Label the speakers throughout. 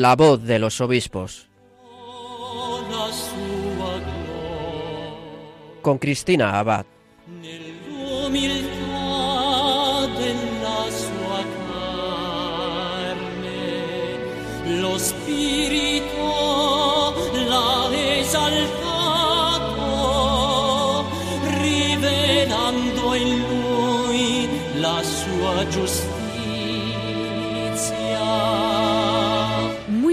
Speaker 1: La voz de los obispos. Con Cristina Abad.
Speaker 2: Lo spirito l'ha esaltato, rivelando in lui la sua giustizia.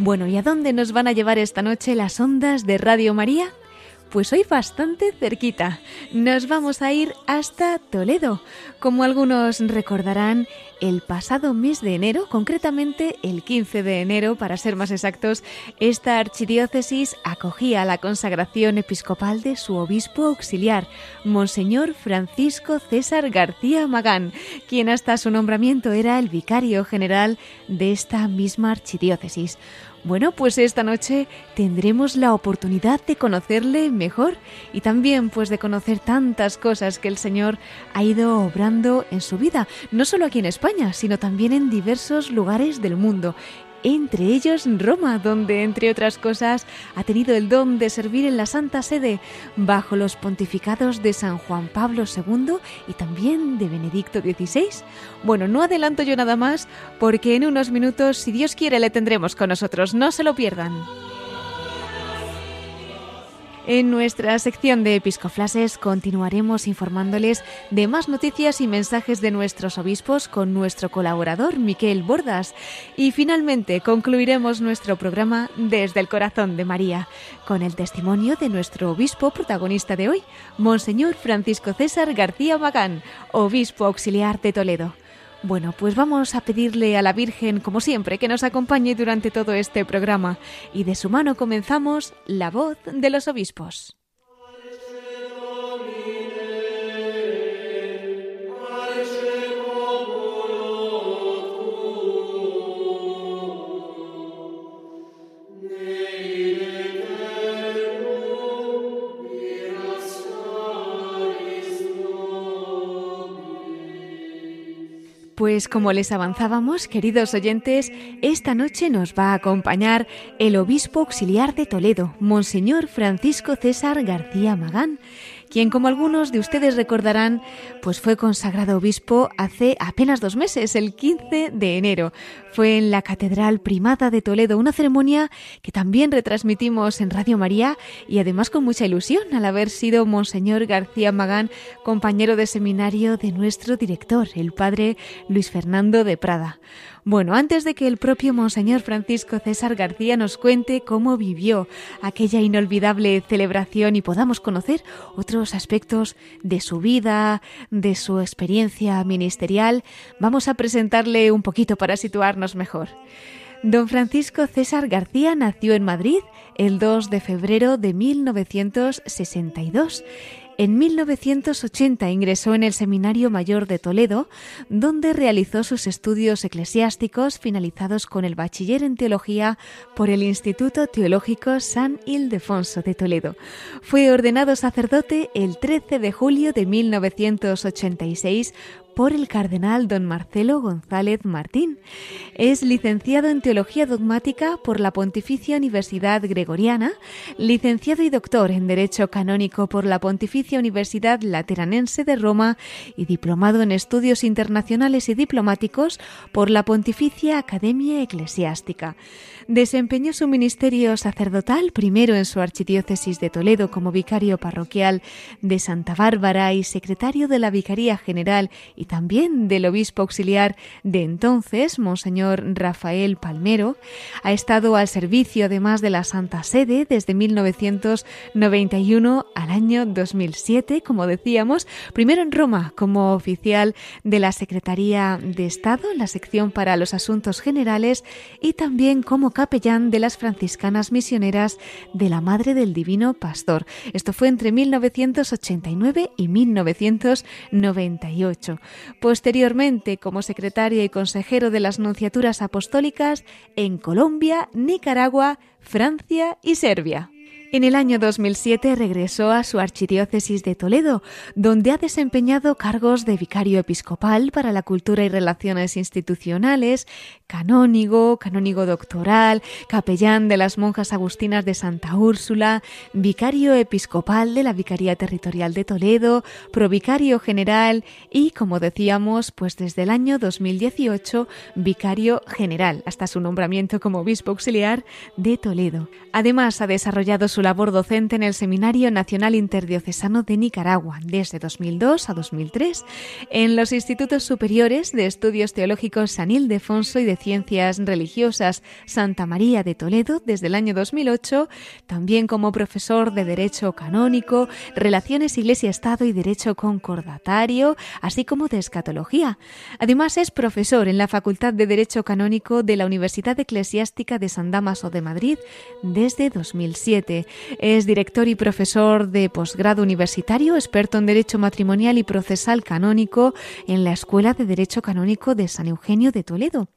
Speaker 3: Bueno, ¿y a dónde nos van a llevar esta noche las ondas de Radio María? Pues hoy bastante cerquita. Nos vamos a ir hasta Toledo. Como algunos recordarán, el pasado mes de enero, concretamente el 15 de enero para ser más exactos, esta archidiócesis acogía la consagración episcopal de su obispo auxiliar, Monseñor Francisco César García Magán, quien hasta su nombramiento era el vicario general de esta misma archidiócesis. Bueno, pues esta noche tendremos la oportunidad de conocerle mejor y también pues de conocer tantas cosas que el Señor ha ido obrando en su vida, no solo aquí en España, sino también en diversos lugares del mundo entre ellos Roma, donde, entre otras cosas, ha tenido el don de servir en la Santa Sede bajo los pontificados de San Juan Pablo II y también de Benedicto XVI. Bueno, no adelanto yo nada más porque en unos minutos, si Dios quiere, le tendremos con nosotros. No se lo pierdan. En nuestra sección de Episcoflases continuaremos informándoles de más noticias y mensajes de nuestros obispos con nuestro colaborador Miquel Bordas. Y finalmente concluiremos nuestro programa desde el corazón de María, con el testimonio de nuestro obispo protagonista de hoy, Monseñor Francisco César García Magán, obispo auxiliar de Toledo. Bueno, pues vamos a pedirle a la Virgen, como siempre, que nos acompañe durante todo este programa. Y de su mano comenzamos La voz de los obispos. Pues como les avanzábamos, queridos oyentes, esta noche nos va a acompañar el obispo auxiliar de Toledo, Monseñor Francisco César García Magán quien como algunos de ustedes recordarán, pues fue consagrado obispo hace apenas dos meses, el 15 de enero. Fue en la Catedral Primada de Toledo, una ceremonia que también retransmitimos en Radio María y además con mucha ilusión al haber sido Monseñor García Magán, compañero de seminario de nuestro director, el padre Luis Fernando de Prada. Bueno, antes de que el propio Monseñor Francisco César García nos cuente cómo vivió aquella inolvidable celebración y podamos conocer otros aspectos de su vida, de su experiencia ministerial, vamos a presentarle un poquito para situarnos mejor. Don Francisco César García nació en Madrid el 2 de febrero de 1962 en 1980 ingresó en el Seminario Mayor de Toledo, donde realizó sus estudios eclesiásticos finalizados con el bachiller en teología por el Instituto Teológico San Ildefonso de Toledo. Fue ordenado sacerdote el 13 de julio de 1986 por el cardenal don Marcelo González Martín. Es licenciado en Teología Dogmática por la Pontificia Universidad Gregoriana, licenciado y doctor en Derecho Canónico por la Pontificia Universidad Lateranense de Roma y diplomado en Estudios Internacionales y Diplomáticos por la Pontificia Academia Eclesiástica. Desempeñó su ministerio sacerdotal primero en su archidiócesis de Toledo como vicario parroquial de Santa Bárbara y secretario de la Vicaría General y también del obispo auxiliar de entonces, Monseñor Rafael Palmero. Ha estado al servicio además de la Santa Sede desde 1991 al año 2007, como decíamos, primero en Roma como oficial de la Secretaría de Estado, la sección para los asuntos generales, y también como capellán de las franciscanas misioneras de la Madre del Divino Pastor. Esto fue entre 1989 y 1998. Posteriormente, como secretario y consejero de las nunciaturas apostólicas en Colombia, Nicaragua, Francia y Serbia. En el año 2007 regresó a su archidiócesis de Toledo, donde ha desempeñado cargos de vicario episcopal para la cultura y relaciones institucionales, canónigo, canónigo doctoral, capellán de las monjas agustinas de Santa Úrsula, vicario episcopal de la Vicaría Territorial de Toledo, provicario general y, como decíamos, pues desde el año 2018, vicario general, hasta su nombramiento como obispo auxiliar de Toledo. Además, ha desarrollado su labor docente en el Seminario Nacional Interdiocesano de Nicaragua desde 2002 a 2003, en los Institutos Superiores de Estudios Teológicos San Ildefonso y de Ciencias Religiosas Santa María de Toledo desde el año 2008, también como profesor de Derecho Canónico, Relaciones Iglesia-Estado y Derecho Concordatario, así como de Escatología. Además es profesor en la Facultad de Derecho Canónico de la Universidad Eclesiástica de San Damaso de Madrid desde 2007. Es director y profesor de posgrado universitario, experto en Derecho Matrimonial y Procesal Canónico en la Escuela de Derecho Canónico de San Eugenio de Toledo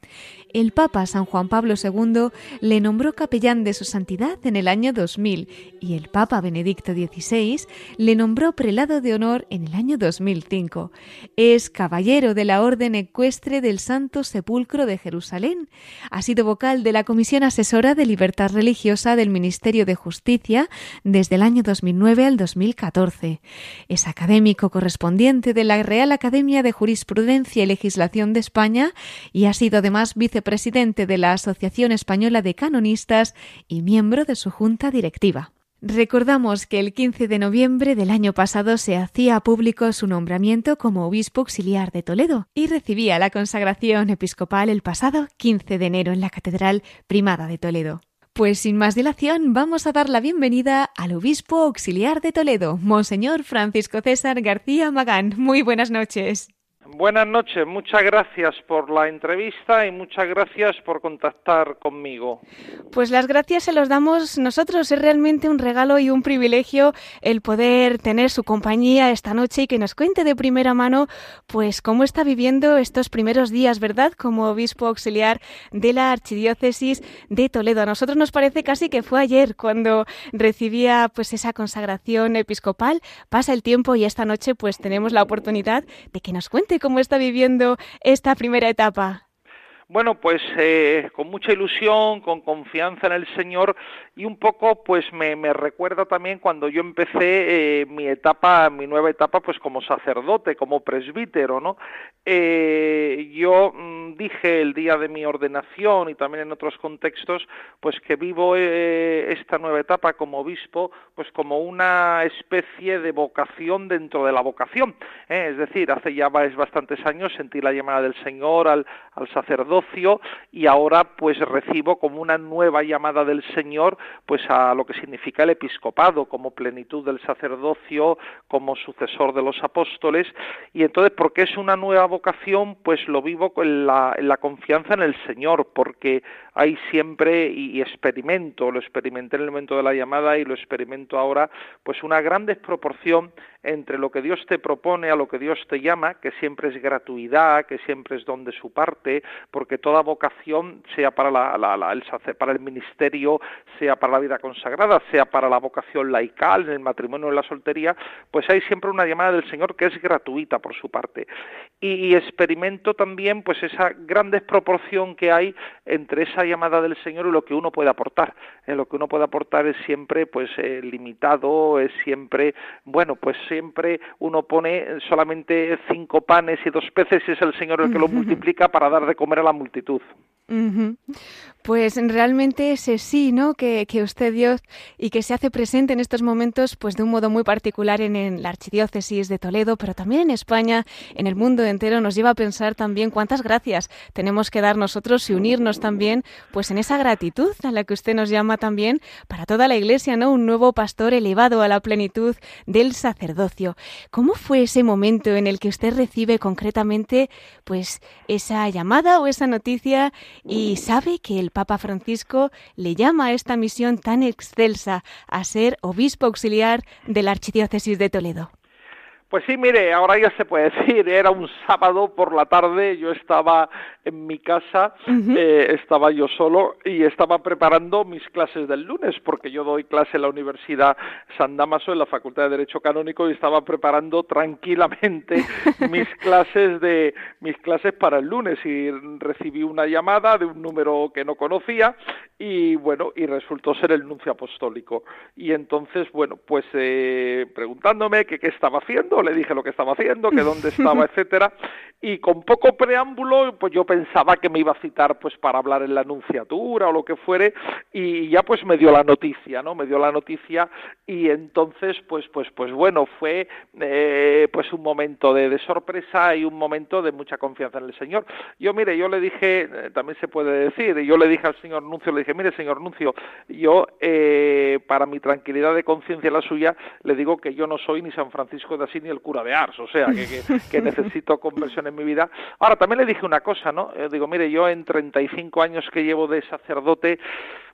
Speaker 3: el Papa San Juan Pablo II le nombró capellán de su santidad en el año 2000 y el Papa Benedicto XVI le nombró prelado de honor en el año 2005. Es caballero de la Orden Ecuestre del Santo Sepulcro de Jerusalén. Ha sido vocal de la Comisión Asesora de Libertad Religiosa del Ministerio de Justicia desde el año 2009 al 2014. Es académico correspondiente de la Real Academia de Jurisprudencia y Legislación de España y ha sido además vice presidente de la Asociación Española de Canonistas y miembro de su junta directiva. Recordamos que el 15 de noviembre del año pasado se hacía público su nombramiento como obispo auxiliar de Toledo y recibía la consagración episcopal el pasado 15 de enero en la Catedral Primada de Toledo. Pues sin más dilación, vamos a dar la bienvenida al obispo auxiliar de Toledo, Monseñor Francisco César García Magán. Muy buenas noches.
Speaker 4: Buenas noches, muchas gracias por la entrevista y muchas gracias por contactar conmigo.
Speaker 3: Pues las gracias se los damos nosotros, es realmente un regalo y un privilegio el poder tener su compañía esta noche y que nos cuente de primera mano pues cómo está viviendo estos primeros días, ¿verdad? Como obispo auxiliar de la Archidiócesis de Toledo. A nosotros nos parece casi que fue ayer cuando recibía pues esa consagración episcopal. Pasa el tiempo y esta noche pues tenemos la oportunidad de que nos cuente cómo está viviendo esta primera etapa.
Speaker 4: Bueno, pues eh, con mucha ilusión, con confianza en el Señor y un poco, pues me, recuerda también cuando yo empecé eh, mi etapa, mi nueva etapa, pues como sacerdote, como presbítero, ¿no? Eh, yo mm, dije el día de mi ordenación y también en otros contextos, pues que vivo esta nueva etapa como obispo, pues como una especie de vocación dentro de la vocación. Es decir, hace ya bastantes años sentí la llamada del Señor al, al sacerdote y ahora pues recibo como una nueva llamada del Señor pues a lo que significa el episcopado como plenitud del sacerdocio, como sucesor de los apóstoles. Y entonces porque es una nueva vocación pues lo vivo con la, la confianza en el Señor porque hay siempre y, experimento, lo experimenté en el momento de la llamada y lo experimento ahora, pues una gran desproporción entre lo que Dios te propone a lo que Dios te llama, que siempre es gratuidad, que siempre es don de su parte, porque toda vocación, sea para, la, el, para el ministerio, sea para la vida consagrada, sea para la vocación laical, en el matrimonio o en la soltería, pues hay siempre una llamada del Señor que es gratuita por su parte. Y, y experimento también pues esa gran desproporción que hay entre esa llamada del Señor y lo que uno puede aportar. En lo que uno puede aportar es siempre pues eh, limitado, es siempre, bueno, pues siempre uno pone solamente cinco panes y dos peces y es el Señor el que lo multiplica para dar de comer a la multitud.
Speaker 5: Pues realmente ese sí, ¿no? Que, que, usted dio y que se hace presente en estos momentos, pues de un modo muy particular en, la archidiócesis de Toledo, pero también en España, en el mundo entero, nos lleva a pensar también cuántas gracias tenemos que dar nosotros y unirnos también, pues en esa gratitud a la que usted nos llama también para toda la Iglesia, ¿no? Un nuevo pastor elevado a la plenitud del sacerdocio. ¿Cómo fue ese momento en el que usted recibe concretamente, pues esa llamada o esa noticia y sabe que el Papa Francisco le llama a esta misión tan excelsa a ser obispo auxiliar de la Archidiócesis de Toledo.
Speaker 4: Pues sí, mire, ahora ya se puede decir, era un sábado por la tarde, yo estaba en mi casa, eh, estaba yo solo y estaba preparando mis clases del lunes, porque yo doy clase en la Universidad San Damaso, en la Facultad de Derecho Canónico, y estaba preparando tranquilamente mis clases de mis clases para el lunes y recibí una llamada de un número que no conocía y bueno, y resultó ser el nuncio apostólico. Y entonces, bueno, pues eh, preguntándome que qué estaba haciendo, le dije lo que estaba haciendo, que dónde estaba, etcétera, y con poco preámbulo, pues yo pensaba que me iba a citar pues para hablar en la anunciatura o lo que fuere, y ya pues me dio la noticia, ¿no? Me dio la noticia y entonces pues pues pues bueno, fue eh, pues un momento de, sorpresa y un momento de mucha confianza en el Señor. Yo mire, yo le dije, eh, también se puede decir, yo le dije al señor Nuncio, le dije, mire señor Nuncio, yo eh, para mi tranquilidad de conciencia la suya, le digo que yo no soy ni San Francisco de Asís ni el cura de Ars, o sea, que, necesito conversión en mi vida. Ahora, también le dije una cosa, ¿no? Eh, digo, mire, yo en 35 años que llevo de sacerdote,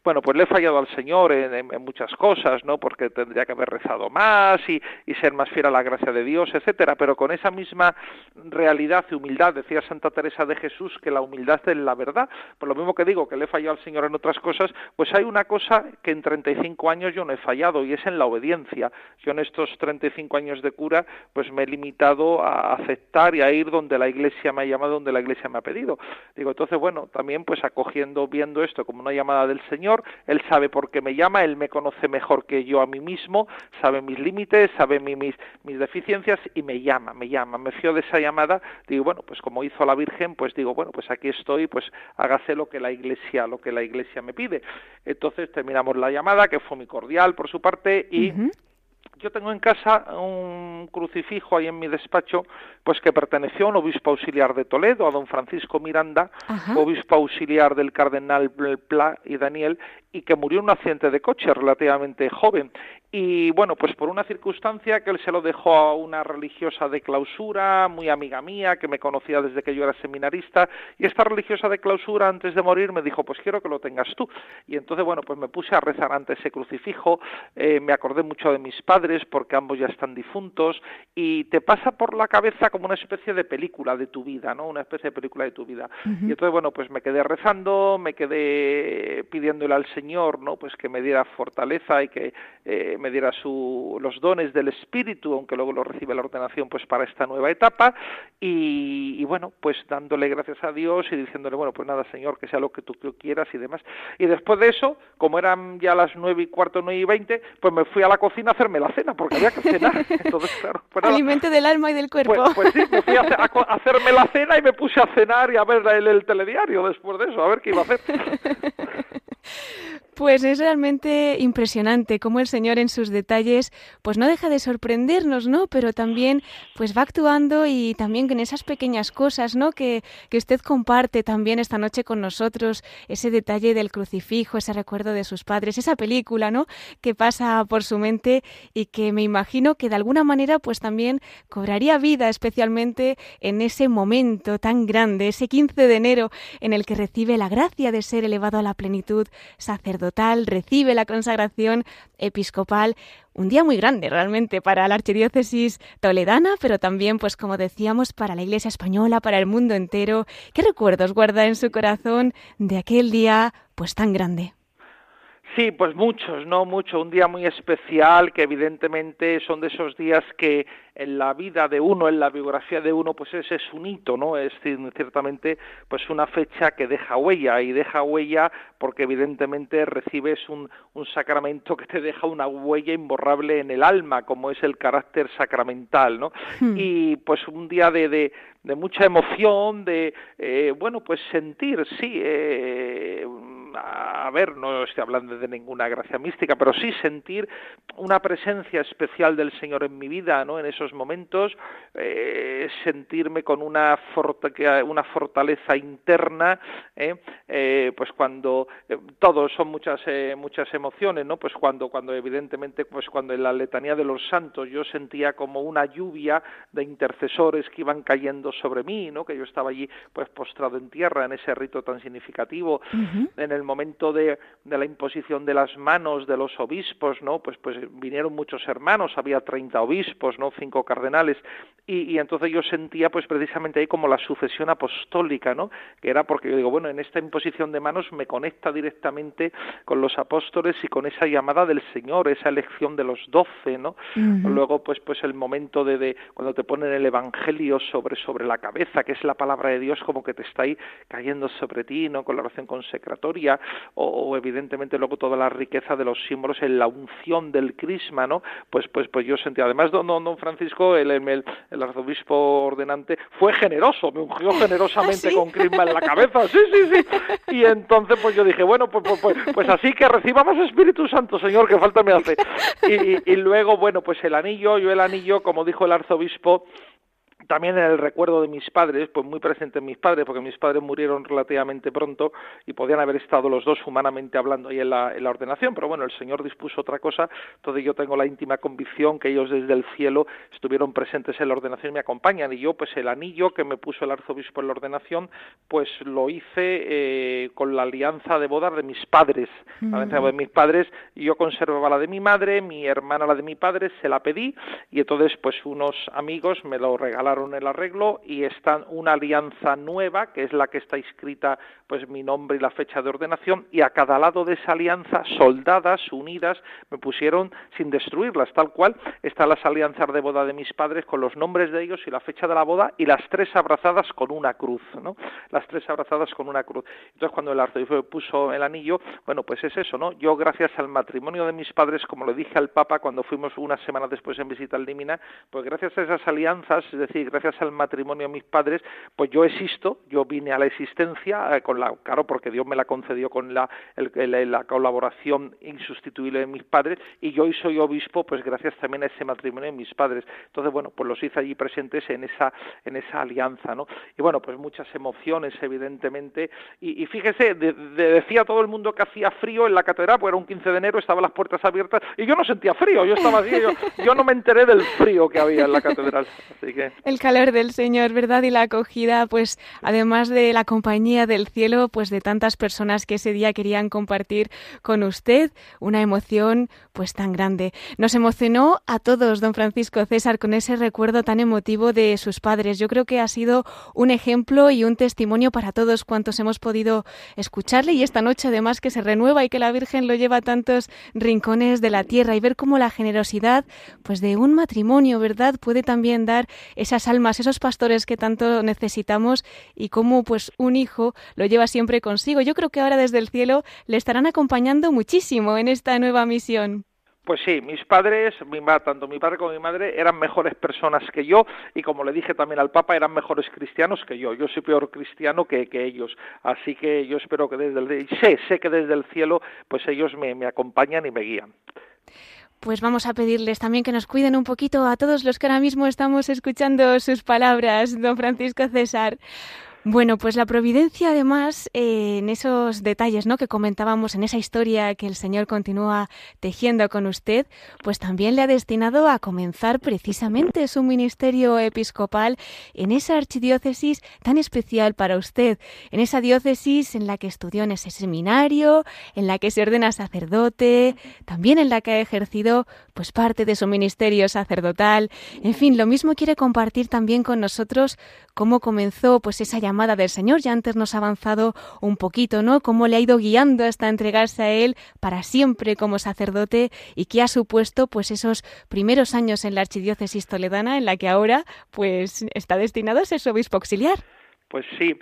Speaker 4: bueno, pues le he fallado al Señor en, muchas cosas, ¿no? Porque tendría que haber rezado más y, ser más fiel a la gracia de Dios, etcétera. Pero con esa misma realidad y humildad, decía Santa Teresa de Jesús que la humildad es la verdad. Por lo mismo que digo que le he fallado al Señor en otras cosas, pues hay una cosa que en 35 años yo no he fallado y es en la obediencia. Yo en estos 35 años de cura, pues me he limitado a aceptar y a ir donde la Iglesia me ha llamado, donde la Iglesia me ha pedido. Digo, entonces, bueno, también pues acogiendo, viendo esto como una llamada del Señor, él sabe por qué me llama, Él me conoce mejor que yo a mí mismo, sabe mis límites, sabe mis, mis deficiencias y me llama, me llama, me fío de esa llamada, digo, bueno, pues como hizo la Virgen, pues digo, bueno, pues aquí estoy, pues hágase lo que la Iglesia, lo que la Iglesia me pide. Entonces terminamos la llamada, que fue muy cordial por su parte, y yo tengo en casa un crucifijo ahí en mi despacho, pues que perteneció a un obispo auxiliar de Toledo, a don Francisco Miranda, obispo auxiliar del cardenal Pla y Daniel, y que murió en un accidente de coche relativamente joven. Y bueno, pues por una circunstancia que él se lo dejó a una religiosa de clausura, muy amiga mía, que me conocía desde que yo era seminarista, y esta religiosa de clausura antes de morir me dijo, pues quiero que lo tengas tú. Y entonces, bueno, pues me puse a rezar ante ese crucifijo, eh, me acordé mucho de mis padres, porque ambos ya están difuntos, y te pasa por la cabeza como una especie de película de tu vida, ¿no? Una especie de película de tu vida. Y entonces, bueno, pues me quedé rezando, me quedé pidiéndole al Señor, ¿no? Pues que me diera fortaleza y que eh, me diera su, los dones del Espíritu, aunque luego lo recibe la ordenación, pues para esta nueva etapa. Y, bueno, pues dándole gracias a Dios y diciéndole, bueno, pues nada, Señor, que sea lo que tú quieras y demás. Y después de eso, como eran ya las nueve y cuarto, nueve y veinte, pues me fui a la cocina a hacerme la cena, porque había que cenar. Entonces, claro,
Speaker 5: pues Alimento del alma y del cuerpo.
Speaker 4: Pues, pues sí, me fui a, hacerme la cena y me puse a cenar y a ver el, el telediario después de eso, a ver qué iba a hacer.
Speaker 5: Pues es realmente impresionante cómo el Señor en sus detalles pues no deja de sorprendernos, ¿no? Pero también pues va actuando y también en esas pequeñas cosas, ¿no? Que, que usted comparte también esta noche con nosotros, ese detalle del crucifijo, ese recuerdo de sus padres, esa película, ¿no? Que pasa por su mente y que me imagino que de alguna manera pues también cobraría vida especialmente en ese momento tan grande, ese 15 de enero en el que recibe la gracia de ser elevado a la plenitud sacerdotal recibe la consagración episcopal. Un día muy grande realmente para la archidiócesis toledana, pero también, pues como decíamos, para la Iglesia española, para el mundo entero. ¿Qué recuerdos guarda en su corazón de aquel día, pues tan grande?
Speaker 4: Sí, pues muchos, ¿no? Mucho. Un día muy especial que evidentemente son de esos días que en la vida de uno, en la biografía de uno, pues ese es un hito, ¿no? Es ciertamente pues una fecha que deja huella y deja huella porque evidentemente recibes un, un sacramento que te deja una huella imborrable en el alma, como es el carácter sacramental, ¿no? Hmm. Y pues un día de, de, de mucha emoción, de, eh, bueno, pues sentir, sí, eh, a ver, no estoy hablando de ninguna gracia mística, pero sí sentir una presencia especial del Señor en mi vida, ¿no? En esos momentos, eh, sentirme con una, una fortaleza interna, ¿eh? Eh, pues cuando todos son muchas muchas emociones, ¿no? Pues cuando cuando evidentemente, pues cuando en la letanía de los santos yo sentía como una lluvia de intercesores que iban cayendo sobre mí, ¿no? Que yo estaba allí, pues postrado en tierra en ese rito tan significativo, en el momento de, de, la imposición de las manos de los obispos, ¿no? Pues, pues vinieron muchos hermanos, había 30 obispos, ¿no? Cinco cardenales, y, y, entonces yo sentía, pues precisamente ahí como la sucesión apostólica, ¿no? Que era porque yo digo, bueno, en esta imposición de manos me conecta directamente con los apóstoles y con esa llamada del Señor, esa elección de los doce, ¿no? Luego, pues, pues el momento de, de cuando te ponen el Evangelio sobre, sobre la cabeza, que es la palabra de Dios, como que te está ahí cayendo sobre ti, ¿no? Con la oración consecratoria, o, evidentemente luego toda la riqueza de los símbolos en la unción del crisma, ¿no? Pues pues pues yo sentí, además don, don, Francisco, el, el, el, arzobispo ordenante, fue generoso, me ungió generosamente ¿Ah, con crisma en la cabeza, sí, sí, sí, y entonces pues yo dije, bueno, pues, pues, pues, pues así que recibamos Espíritu Santo, Señor, que falta me hace. Y, y luego, bueno, pues el anillo, yo el anillo, como dijo el arzobispo, también en el recuerdo de mis padres, pues muy presente en mis padres, porque mis padres murieron relativamente pronto y podían haber estado los dos humanamente hablando ahí en la, en la ordenación, pero bueno, el Señor dispuso otra cosa, entonces yo tengo la íntima convicción que ellos desde el cielo estuvieron presentes en la ordenación y me acompañan, y yo pues el anillo que me puso el arzobispo en la ordenación, pues lo hice eh, con la alianza de bodas de mis padres, la alianza de mis padres, yo conservaba la de mi madre, mi hermana la de mi padre, se la pedí, y entonces pues unos amigos me lo regalaron el arreglo y está una alianza nueva, que es la que está inscrita pues mi nombre y la fecha de ordenación, y a cada lado de esa alianza, soldadas unidas, me pusieron sin destruirlas, tal cual están las alianzas de boda de mis padres con los nombres de ellos y la fecha de la boda, y las tres abrazadas con una cruz, ¿no? Las tres abrazadas con una cruz. Entonces cuando el arzobispo puso el anillo, bueno, pues es eso, ¿no? Yo gracias al matrimonio de mis padres, como le dije al Papa cuando fuimos una semana después en visita al Límina, pues gracias a esas alianzas, es decir, gracias al matrimonio de mis padres, pues yo existo, yo vine a la existencia eh, con la, claro, porque Dios me la concedió con la, la colaboración insustituible de mis padres y yo hoy soy obispo, pues gracias también a ese matrimonio de mis padres. Entonces, bueno, pues los hice allí presentes en esa, en esa alianza, ¿no? Y bueno, pues muchas emociones, evidentemente. Y, fíjese, decía todo el mundo que hacía frío en la catedral, porque era un 15 de enero, estaban las puertas abiertas y yo no sentía frío, yo estaba así, yo, yo no me enteré del frío que había en la catedral. Así que
Speaker 3: calor del Señor, ¿verdad? Y la acogida, pues además de la compañía del cielo, pues de tantas personas que ese día querían compartir con usted una emoción pues tan grande. Nos emocionó a todos, don Francisco César, con ese recuerdo tan emotivo de sus padres. Yo creo que ha sido un ejemplo y un testimonio para todos cuantos hemos podido escucharle y esta noche además que se renueva y que la Virgen lo lleva a tantos rincones de la tierra y ver cómo la generosidad pues de un matrimonio, ¿verdad?, puede también dar esas almas, esos pastores que tanto necesitamos y cómo pues un hijo lo lleva siempre consigo. Yo creo que ahora desde el cielo le estarán acompañando muchísimo en esta nueva misión.
Speaker 4: Pues sí, mis padres, mi, tanto mi padre como mi madre, eran mejores personas que yo y como le dije también al Papa, eran mejores cristianos que yo. Yo soy peor cristiano que, ellos. Así que yo espero que desde el sé, sé que desde el cielo, pues ellos me acompañan y me guían
Speaker 3: pues vamos a pedirles también que nos cuiden un poquito a todos los que ahora mismo estamos escuchando sus palabras, don Francisco César. Bueno, pues la providencia además eh, en esos detalles ¿no? que comentábamos, en esa historia que el Señor continúa tejiendo con usted, pues también le ha destinado a comenzar precisamente su ministerio episcopal en esa archidiócesis tan especial para usted, en esa diócesis en la que estudió en ese seminario, en la que se ordena sacerdote, también en la que ha ejercido pues parte de su ministerio sacerdotal. En fin, lo mismo quiere compartir también con nosotros cómo comenzó pues esa llamada llamada del Señor. Ya antes nos ha avanzado un poquito, ¿no? Cómo le ha ido guiando hasta entregarse a Él para siempre como sacerdote y qué ha supuesto, pues, esos primeros años en la archidiócesis toledana, en la que ahora, pues, está destinado a ser su obispo auxiliar.
Speaker 4: Pues sí,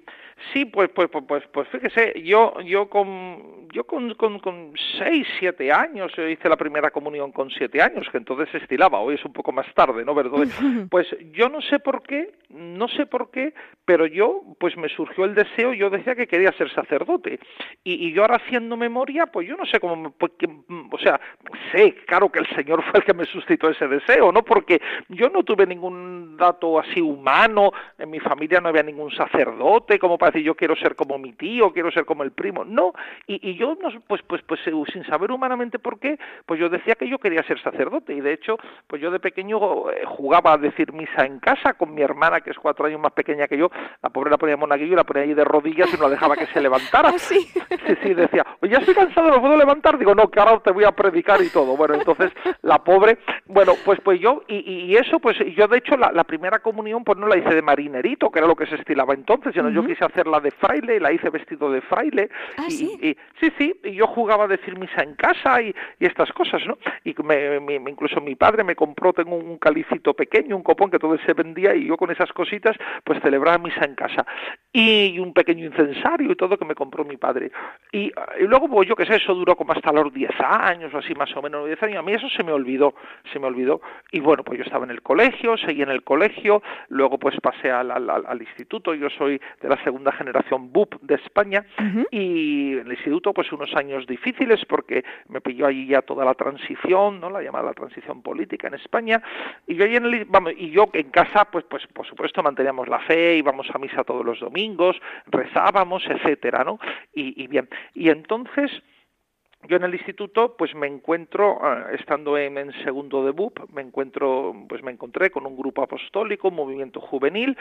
Speaker 4: Sí, pues, pues, pues, pues, pues fíjese, yo, yo con, yo con, con, con seis, siete años, yo hice la primera comunión con siete años, que entonces se estilaba, hoy es un poco más tarde, ¿no? ¿Verdad? Pues yo no sé por qué, no sé por qué, pero yo, pues me surgió el deseo, yo decía que quería ser sacerdote, y, y yo ahora haciendo memoria, pues yo no sé cómo, pues, o sea, sé, claro que el Señor fue el que me suscitó ese deseo, ¿no? Porque yo no tuve ningún dato así humano, en mi familia no había ningún sacerdote, como para decir yo quiero ser como mi tío, quiero ser como el primo. No, y, y yo, no, pues, pues, pues eh, sin saber humanamente por qué, pues yo decía que yo quería ser sacerdote. Y de hecho, pues yo de pequeño eh, jugaba a decir misa en casa con mi hermana, que es cuatro años más pequeña que yo. La pobre la ponía monaguillo y la ponía ahí de rodillas y no la dejaba que se levantara.
Speaker 3: ¿Ah, sí?
Speaker 4: sí, sí, decía, oye, ya estoy cansado, no puedo levantar. Digo, no, que ahora te voy a predicar y todo. Bueno, entonces la pobre, bueno, pues pues yo, y, y eso, pues yo de hecho la, la, primera comunión pues no la hice de marinerito, que era lo que se estilaba entonces, sino uh -huh. yo quise hacerla de fraile, la hice vestido de fraile.
Speaker 3: ¿Ah,
Speaker 4: y,
Speaker 3: sí?
Speaker 4: Y, sí, sí, y yo jugaba a decir misa en casa y, y estas cosas, ¿no? Y me, me, incluso mi padre me compró, tengo un calicito pequeño, un copón que todo se vendía y yo con esas cositas pues celebraba misa en casa. Y un pequeño incensario y todo que me compró mi padre. Y, y luego, pues yo qué sé, eso duró como hasta los 10 años o así más o menos, 10 años. A mí eso se me olvidó, se me olvidó. Y bueno, pues yo estaba en el colegio, seguí en el colegio, luego pues pasé al, al, al instituto, yo soy de la segunda generación BUP de España
Speaker 3: Uh -huh.
Speaker 4: y en el instituto pues unos años difíciles porque me pilló allí ya toda la transición, ¿no? La llamada transición política en España y yo ahí en el, vamos, y yo en casa pues pues por supuesto manteníamos la fe, íbamos a misa todos los domingos, rezábamos, etcétera, ¿no? Y, y bien, y entonces yo en el instituto pues me encuentro uh, estando en, en, segundo de BUP me encuentro pues me encontré con un grupo apostólico un movimiento juvenil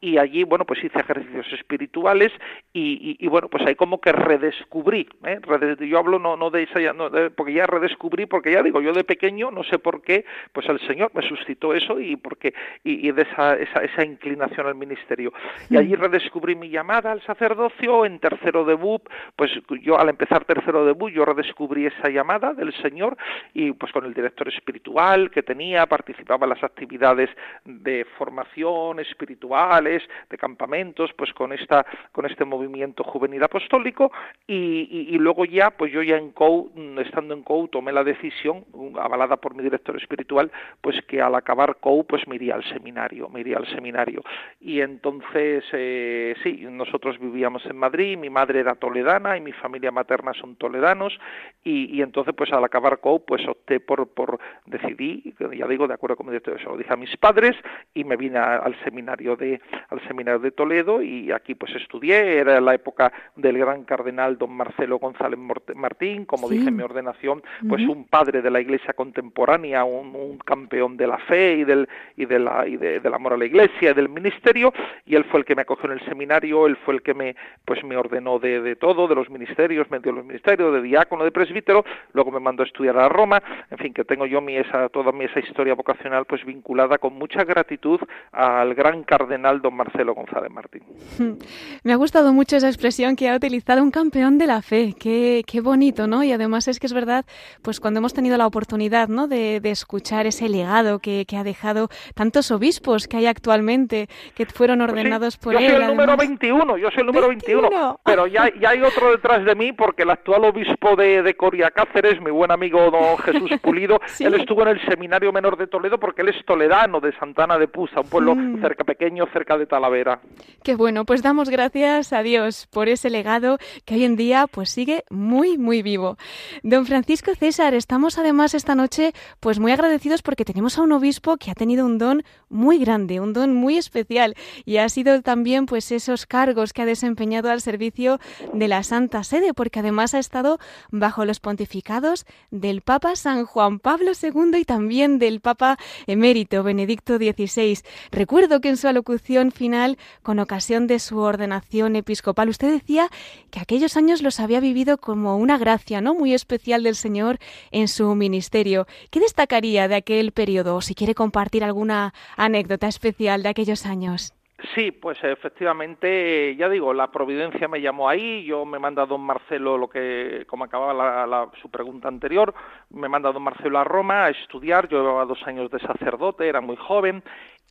Speaker 4: y allí bueno pues hice ejercicios espirituales y, y, y bueno pues ahí como que redescubrí ¿eh? yo hablo no no de esa no, de, porque ya redescubrí porque ya digo yo de pequeño no sé por qué pues el Señor me suscitó eso y porque y, y de esa, esa esa inclinación al ministerio y allí redescubrí mi llamada al sacerdocio en tercero de BUP pues yo al empezar tercero de BUP yo redescubrí descubrí esa llamada del Señor y pues con el director espiritual que tenía, participaba en las actividades de formación espirituales, de campamentos, pues con esta con este movimiento juvenil apostólico y, luego ya pues yo ya en COU, estando en COU tomé la decisión, avalada por mi director espiritual, pues que al acabar COU pues me iría al seminario, me iría al seminario. Y entonces eh, sí, nosotros vivíamos en Madrid, mi madre era toledana y mi familia materna son toledanos y, y, entonces pues al acabar COU pues opté por, por decidí, ya digo, de acuerdo con mi director, eso lo dije a mis padres y me vine a, al seminario de al seminario de Toledo y aquí pues estudié, era la época del gran cardenal don Marcelo González Martín, como sí. dije en mi ordenación, pues uh -huh. un padre de la iglesia contemporánea, un, un, campeón de la fe y del y de la y de, del amor a la iglesia, y del ministerio y él fue el que me acogió en el seminario, él fue el que me pues me ordenó de, de todo, de los ministerios, me dio los ministerios, de diácono, de presbítero, luego me mandó a estudiar a Roma, en fin, que tengo yo mi esa, toda mi esa historia vocacional pues vinculada con mucha gratitud al gran cardenal don Marcelo González Martín.
Speaker 3: Me ha gustado mucho esa expresión que ha utilizado un campeón de la fe, qué, qué bonito, ¿no? Y además es que es verdad, pues cuando hemos tenido la oportunidad, ¿no? De, de escuchar ese legado que, que, ha dejado tantos obispos que hay actualmente, que fueron ordenados
Speaker 4: pues sí,
Speaker 3: por
Speaker 4: yo
Speaker 3: él.
Speaker 4: Soy el número 21, yo soy el número 21, 21 pero ya, ya hay otro detrás de mí porque el actual obispo de, de Coria Cáceres, mi buen amigo don Jesús Pulido, sí. él estuvo en el Seminario Menor de Toledo porque él es toledano de Santana de Pusa, un pueblo mm. cerca pequeño, cerca de Talavera.
Speaker 3: Qué bueno, pues damos gracias a Dios por ese legado que hoy en día pues sigue muy muy vivo. Don Francisco César, estamos además esta noche pues muy agradecidos porque tenemos a un obispo que ha tenido un don muy grande, un don muy especial y ha sido también pues esos cargos que ha desempeñado al servicio de la Santa Sede porque además ha estado bajo los pontificados del Papa San Juan Pablo II y también del Papa emérito Benedicto XVI. Recuerdo que en su alocución final, con ocasión de su ordenación episcopal, usted decía que aquellos años los había vivido como una gracia, ¿no? Muy especial del Señor en su ministerio. ¿Qué destacaría de aquel periodo? O si quiere compartir alguna anécdota especial de aquellos años.
Speaker 4: Sí, pues efectivamente, ya digo, la providencia me llamó ahí, yo me manda don Marcelo lo que, como acababa su pregunta anterior, me manda don Marcelo a Roma a estudiar, yo llevaba dos años de sacerdote, era muy joven,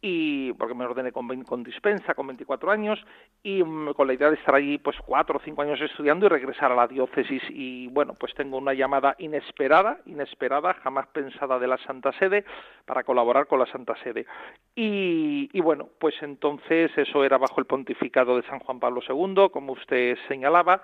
Speaker 4: y porque me ordené con, con dispensa con 24 años y mm, con la idea de estar allí pues cuatro o cinco años estudiando y regresar a la diócesis. Y bueno pues tengo una llamada inesperada inesperada jamás pensada de la Santa Sede para colaborar con la Santa Sede. Y, y bueno pues entonces eso era bajo el pontificado de San Juan Pablo II como usted señalaba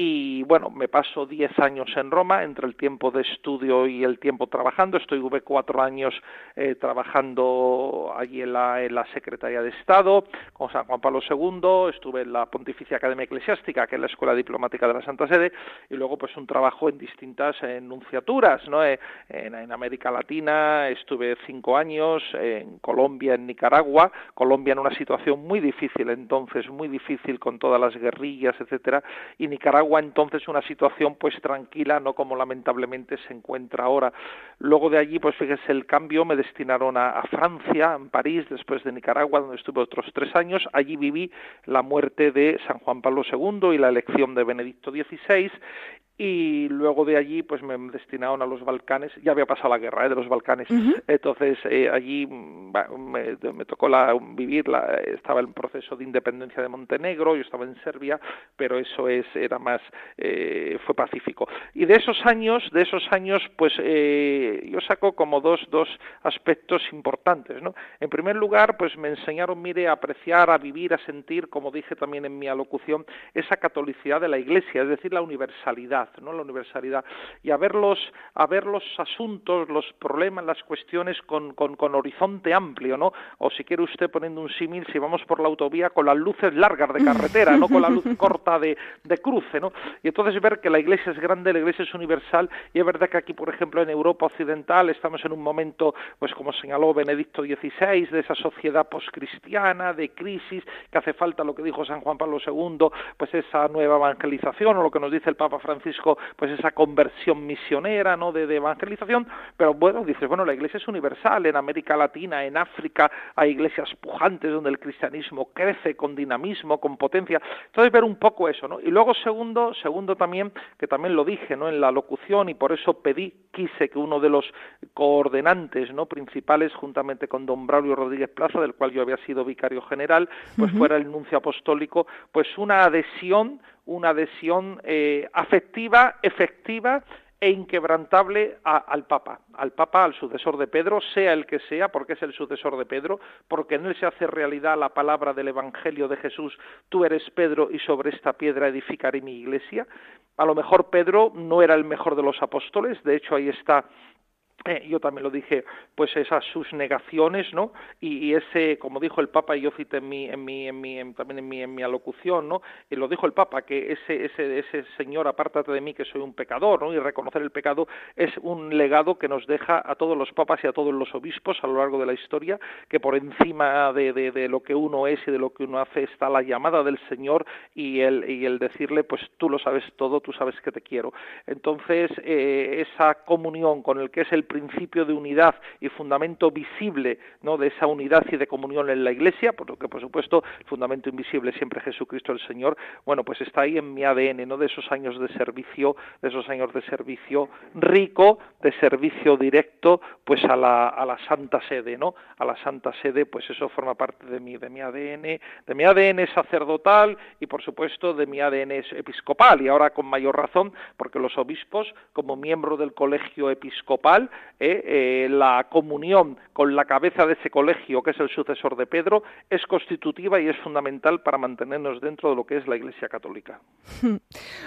Speaker 4: y bueno, me paso 10 años en Roma, entre el tiempo de estudio y el tiempo trabajando. Estuve cuatro años eh, trabajando allí en la, en la Secretaría de Estado con San Juan Pablo II, estuve en la Pontificia Academia Eclesiástica, que es la Escuela Diplomática de la Santa Sede, y luego pues un trabajo en distintas enunciaturas, ¿no? Eh, en, en, América Latina estuve cinco años, en Colombia, en Nicaragua, Colombia en una situación muy difícil entonces, muy difícil con todas las guerrillas, etcétera, y Nicaragua entonces una situación pues tranquila, no como lamentablemente se encuentra ahora. Luego de allí, pues fíjese el cambio, me destinaron a, a Francia, en París, después de Nicaragua, donde estuve otros tres años. Allí viví la muerte de San Juan Pablo II y la elección de Benedicto XVI y luego de allí pues me destinaron a los Balcanes. Ya había pasado la guerra ¿eh? de los Balcanes. Entonces eh, allí me, me, tocó la, vivir la, estaba el proceso de independencia de Montenegro yo estaba en Serbia pero eso es era más eh, fue pacífico. Y de esos años de esos años pues eh, yo saco como dos dos aspectos importantes no en primer lugar pues me enseñaron mire a apreciar a vivir a sentir como dije también en mi alocución esa catolicidad de la Iglesia es decir la universalidad ¿no? La universalidad y a ver los, a ver los asuntos, los problemas, las cuestiones con, con, con horizonte amplio, ¿no? O si quiere usted poniendo un símil, si vamos por la autovía con las luces largas de carretera, no con la luz corta de, de cruce, ¿no? Y entonces ver que la iglesia es grande, la iglesia es universal y es verdad que aquí, por ejemplo, en Europa occidental estamos en un momento, pues como señaló Benedicto XVI, de esa sociedad poscristiana, de crisis, que hace falta lo que dijo San Juan Pablo II, pues esa nueva evangelización o lo que nos dice el Papa Francisco pues esa conversión misionera, ¿no? De, evangelización, pero bueno, dices, bueno, la iglesia es universal, en América Latina, en África, hay iglesias pujantes donde el cristianismo crece con dinamismo, con potencia. Entonces ver un poco eso, ¿no? Y luego segundo, segundo también, que también lo dije, ¿no? En la locución y por eso pedí, quise que uno de los coordenantes, ¿no? Principales, juntamente con don Braulio Rodríguez Plaza, del cual yo había sido vicario general, pues fuera el nuncio apostólico, pues una adhesión una adhesión eh, afectiva, efectiva e inquebrantable al Papa, al Papa, al sucesor de Pedro, sea el que sea, porque es el sucesor de Pedro, porque en él se hace realidad la palabra del Evangelio de Jesús, tú eres Pedro y sobre esta piedra edificaré mi iglesia. A lo mejor Pedro no era el mejor de los apóstoles, de hecho ahí está eh, yo también lo dije, pues esas sus negaciones, ¿no? Y, ese, como dijo el Papa, y yo cité en mi, en mi, en mi, también en mi, en mi alocución, ¿no? Y lo dijo el Papa, que ese, ese, ese señor, apártate de mí que soy un pecador, ¿no? Y reconocer el pecado es un legado que nos deja a todos los papas y a todos los obispos a lo largo de la historia, que por encima de, de, de lo que uno es y de lo que uno hace está la llamada del Señor y el, y el decirle, pues tú lo sabes todo, tú sabes que te quiero. Entonces, eh, esa comunión con el que es el principio de unidad y fundamento visible ¿no? de esa unidad y de comunión en la Iglesia, porque por supuesto el fundamento invisible siempre Jesucristo el Señor, bueno, pues está ahí en mi ADN, ¿no? de esos años de servicio, de esos años de servicio rico, de servicio directo, pues a la, a la Santa Sede, ¿no? A la Santa Sede, pues eso forma parte de mi, de mi ADN, de mi ADN sacerdotal y por supuesto de mi ADN episcopal, y ahora con mayor razón, porque los obispos, como miembro del colegio episcopal, ¿eh? Eh, la comunión con la cabeza de ese colegio, que es el sucesor de Pedro, es constitutiva y es fundamental para mantenernos dentro de lo que es la Iglesia Católica.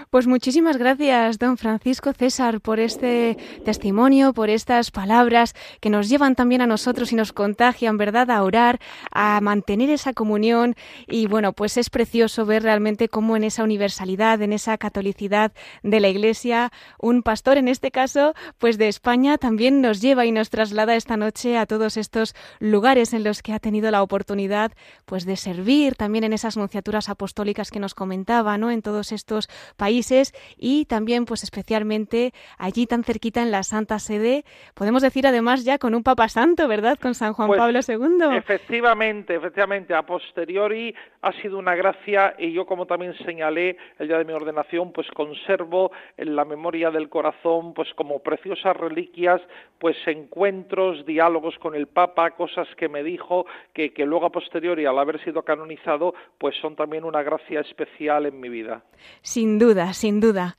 Speaker 3: Pues muchísimas gracias, don Francisco César, por este testimonio, por estas palabras que nos llevan también a nosotros y nos contagian, ¿verdad?, a orar, a mantener esa comunión. Y bueno, pues es precioso ver realmente cómo en esa universalidad, en esa catolicidad de la Iglesia, un pastor, en este caso, pues de España, también
Speaker 5: también nos lleva y nos traslada esta noche a todos estos lugares en los que ha tenido la oportunidad pues de servir también en esas nunciaturas apostólicas que nos comentaba, ¿no? En todos estos países y también pues especialmente allí tan cerquita en la Santa Sede, podemos decir además ya con un Papa Santo, ¿verdad? Con San Juan
Speaker 4: Pues,
Speaker 5: Pablo II.
Speaker 4: Efectivamente, efectivamente, a posteriori ha sido una gracia y yo como también señalé el día de mi ordenación, pues conservo en la memoria del corazón, pues como preciosas reliquias, pues encuentros, diálogos con el Papa, cosas que me dijo, que, que luego a posteriori, al haber sido canonizado, pues son también una gracia especial en mi vida.
Speaker 5: Sin duda, sin duda.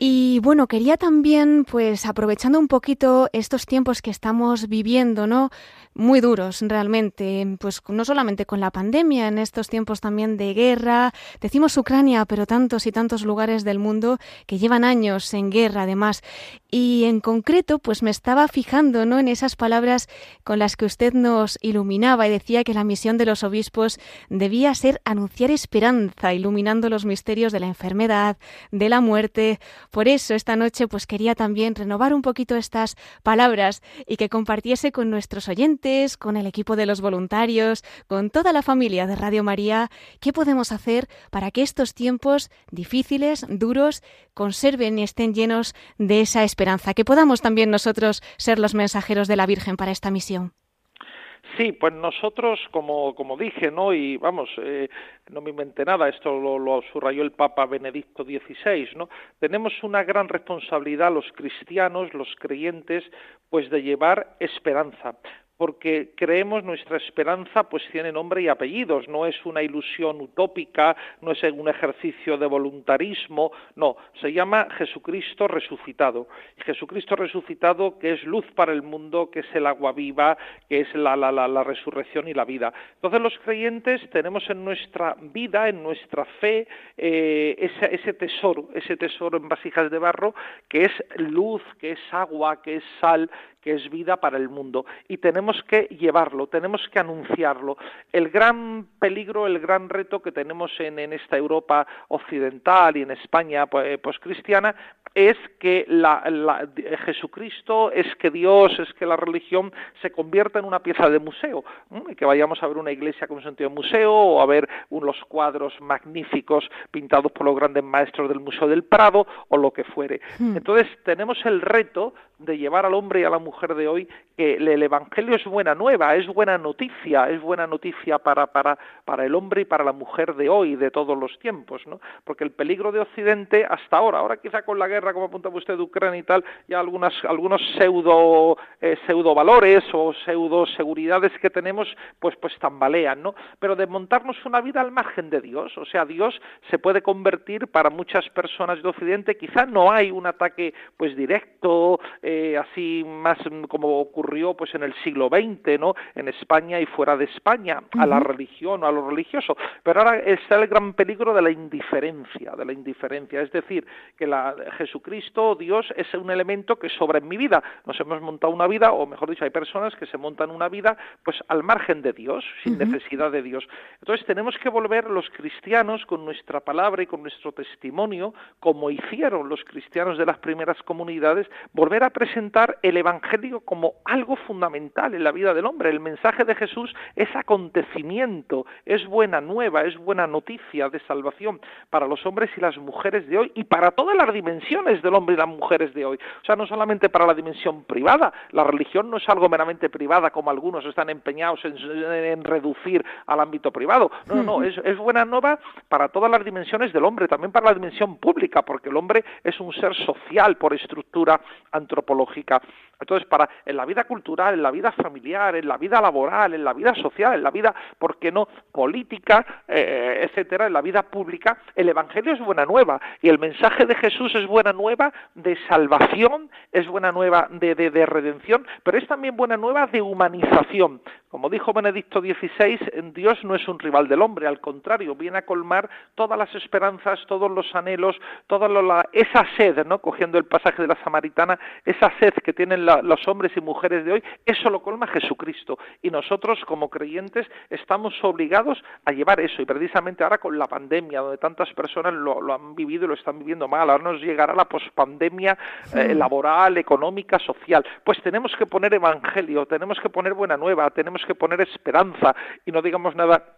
Speaker 5: Y bueno, quería también, pues aprovechando un poquito estos tiempos que estamos viviendo, ¿no? Muy duros realmente, pues no solamente con la pandemia, en estos tiempos también de guerra, decimos Ucrania, pero tantos y tantos lugares del mundo que llevan años en guerra además. Y en concreto, pues me estaba fijando, ¿no? En esas palabras con las que usted nos iluminaba y decía que la misión de los obispos debía ser anunciar esperanza, iluminando los misterios de la enfermedad, de la muerte, por eso esta noche pues quería también renovar un poquito estas palabras y que compartiese con nuestros oyentes, con el equipo de los voluntarios, con toda la familia de Radio María, qué podemos hacer para que estos tiempos difíciles, duros, conserven y estén llenos de esa esperanza, que podamos también nosotros ser los mensajeros de la Virgen para esta misión.
Speaker 4: Sí, pues nosotros, como, como dije, ¿no? Y vamos, eh, no me inventé nada, esto lo, lo, subrayó el Papa Benedicto XVI, ¿no? Tenemos una gran responsabilidad los cristianos, los creyentes, pues de llevar esperanza porque creemos nuestra esperanza pues tiene nombre y apellidos, no es una ilusión utópica, no es un ejercicio de voluntarismo, no, se llama Jesucristo resucitado. Jesucristo resucitado que es luz para el mundo, que es el agua viva, que es la, la, la, la resurrección y la vida. Entonces los creyentes tenemos en nuestra vida, en nuestra fe, eh, ese, ese tesoro, ese tesoro en vasijas de barro, que es luz, que es agua, que es sal, que es vida para el mundo y tenemos que llevarlo, tenemos que anunciarlo. El gran peligro, el gran reto que tenemos en, en esta Europa occidental y en España pues, cristiana es que la, la, Jesucristo, es que Dios, es que la religión se convierta en una pieza de museo, y que vayamos a ver una iglesia con un sentido de museo o a ver unos cuadros magníficos pintados por los grandes maestros del Museo del Prado o lo que fuere. Hmm. Entonces tenemos el reto de llevar al hombre y a la mujer de hoy que el Evangelio es buena nueva, es buena noticia, es buena noticia para, para, para el hombre y para la mujer de hoy, de todos los tiempos, ¿no? Porque el peligro de Occidente hasta ahora, ahora quizá con la guerra, como apuntaba usted, de Ucrania y tal, ya algunas, algunos pseudo, eh, pseudo valores o pseudo seguridades que tenemos, pues, pues tambalean, ¿no? Pero de montarnos una vida al margen de Dios, o sea, Dios se puede convertir para muchas personas de Occidente, quizá no hay un ataque, pues, directo, así más como ocurrió pues en el siglo XX, ¿no? En España y fuera de España, a la religión o a lo religioso. Pero ahora está el gran peligro de la indiferencia, de la indiferencia. Es decir, que la, Jesucristo, Dios, es un elemento que sobra en mi vida. Nos hemos montado una vida, o mejor dicho, hay personas que se montan una vida pues al margen de Dios, sin uh -huh. necesidad de Dios. Entonces tenemos que volver los cristianos con nuestra palabra y con nuestro testimonio, como hicieron los cristianos de las primeras comunidades, volver a presentar el Evangelio como algo fundamental en la vida del hombre. El mensaje de Jesús es acontecimiento, es buena nueva, es buena noticia de salvación para los hombres y las mujeres de hoy y para todas las dimensiones del hombre y las mujeres de hoy. O sea, no solamente para la dimensión privada, la religión no es algo meramente privada como algunos están empeñados en, en reducir al ámbito privado. No, no, no, es, es buena nueva para todas las dimensiones del hombre, también para la dimensión pública, porque el hombre es un ser social por estructura antropológica. Entonces, para en la vida cultural, en la vida familiar, en la vida laboral, en la vida social, en la vida, ¿por qué no?, política, eh, etcétera, en la vida pública, el Evangelio es buena nueva y el mensaje de Jesús es buena nueva de salvación, es buena nueva de, de, de redención, pero es también buena nueva de humanización. Como dijo Benedicto XVI, Dios no es un rival del hombre, al contrario, viene a colmar todas las esperanzas, todos los anhelos, toda la, esa sed, ¿no? cogiendo el pasaje de la samaritana, esa esa sed que tienen los hombres y mujeres de hoy, eso lo colma Jesucristo. Y nosotros, como creyentes, estamos obligados a llevar eso. Y precisamente ahora con la pandemia, donde tantas personas lo, han vivido y lo están viviendo mal, ahora nos llegará la pospandemia eh, laboral, económica, social. Pues tenemos que poner evangelio, tenemos que poner buena nueva, tenemos que poner esperanza y no digamos nada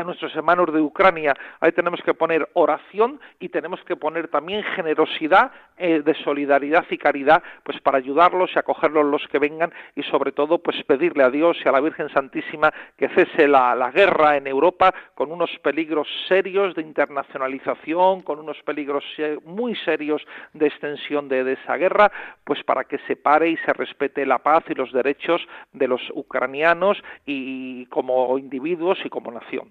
Speaker 4: a nuestros hermanos de Ucrania, ahí tenemos que poner oración y tenemos que poner también generosidad eh, de solidaridad y caridad, pues para ayudarlos y acogerlos los que vengan y sobre todo pues pedirle a Dios y a la Virgen Santísima que cese la, guerra en Europa con unos peligros serios de internacionalización, con unos peligros muy serios de extensión de, de esa guerra, pues para que se pare y se respete la paz y los derechos de los ucranianos y como individuos y como nación.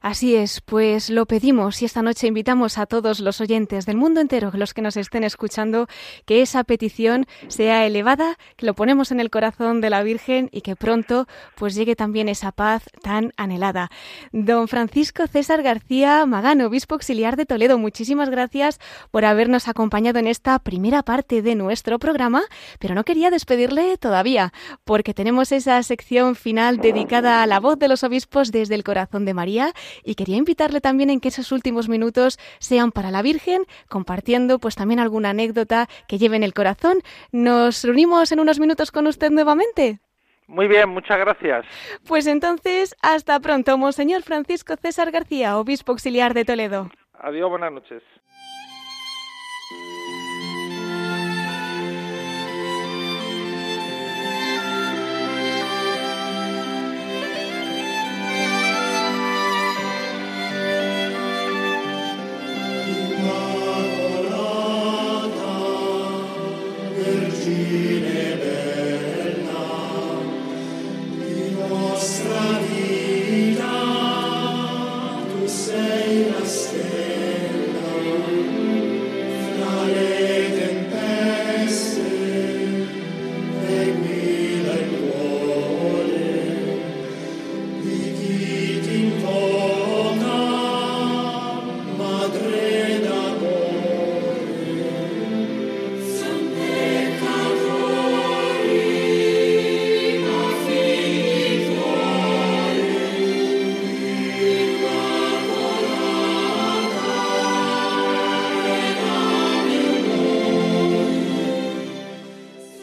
Speaker 3: Así es, pues lo pedimos y esta noche invitamos a todos los oyentes del mundo entero, los que nos estén escuchando, que esa petición sea elevada, que lo ponemos en el corazón de la Virgen y que pronto pues llegue también esa paz tan anhelada. Don Francisco César García Magano, obispo auxiliar de Toledo, muchísimas gracias por habernos acompañado en esta primera parte de nuestro programa, pero no quería despedirle todavía, porque tenemos esa sección final dedicada a la voz de los obispos desde el corazón de María y quería invitarle también en que esos últimos minutos sean para la Virgen, compartiendo pues también alguna anécdota que lleve en el corazón. ¿Nos reunimos en unos minutos con usted nuevamente?
Speaker 4: Muy bien, muchas gracias.
Speaker 3: Pues entonces, hasta pronto, Monseñor Francisco César García, obispo auxiliar de Toledo.
Speaker 4: Adiós, buenas noches.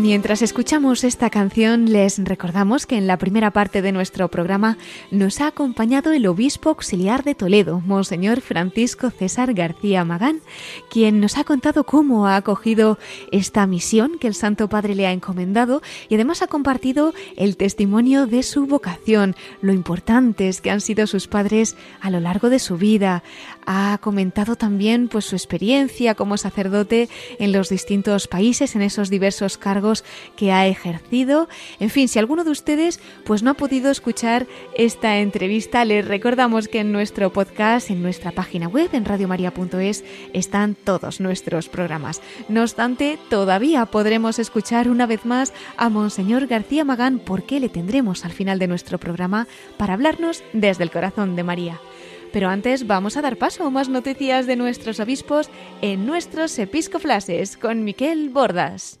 Speaker 3: Mientras escuchamos esta canción, les recordamos que en la primera parte de nuestro programa nos ha acompañado el obispo auxiliar de Toledo, Monseñor Francisco César García Magán, quien nos ha contado cómo ha acogido esta misión que el Santo Padre le ha encomendado y además ha compartido el testimonio de su vocación, lo importantes que han sido sus padres a lo largo de su vida. Ha comentado también pues su experiencia como sacerdote en los distintos países, en esos diversos cargos que ha ejercido. En fin, si alguno de ustedes pues no ha podido escuchar esta entrevista, les recordamos que en nuestro podcast, en nuestra página web, en radiomaria.es, están todos nuestros programas. No obstante, todavía podremos escuchar una vez más a Monseñor García Magán porque le tendremos al final de nuestro programa para hablarnos desde el corazón de María. Pero antes vamos a dar paso a más noticias de nuestros obispos en nuestros episcoflases con Miquel Bordas.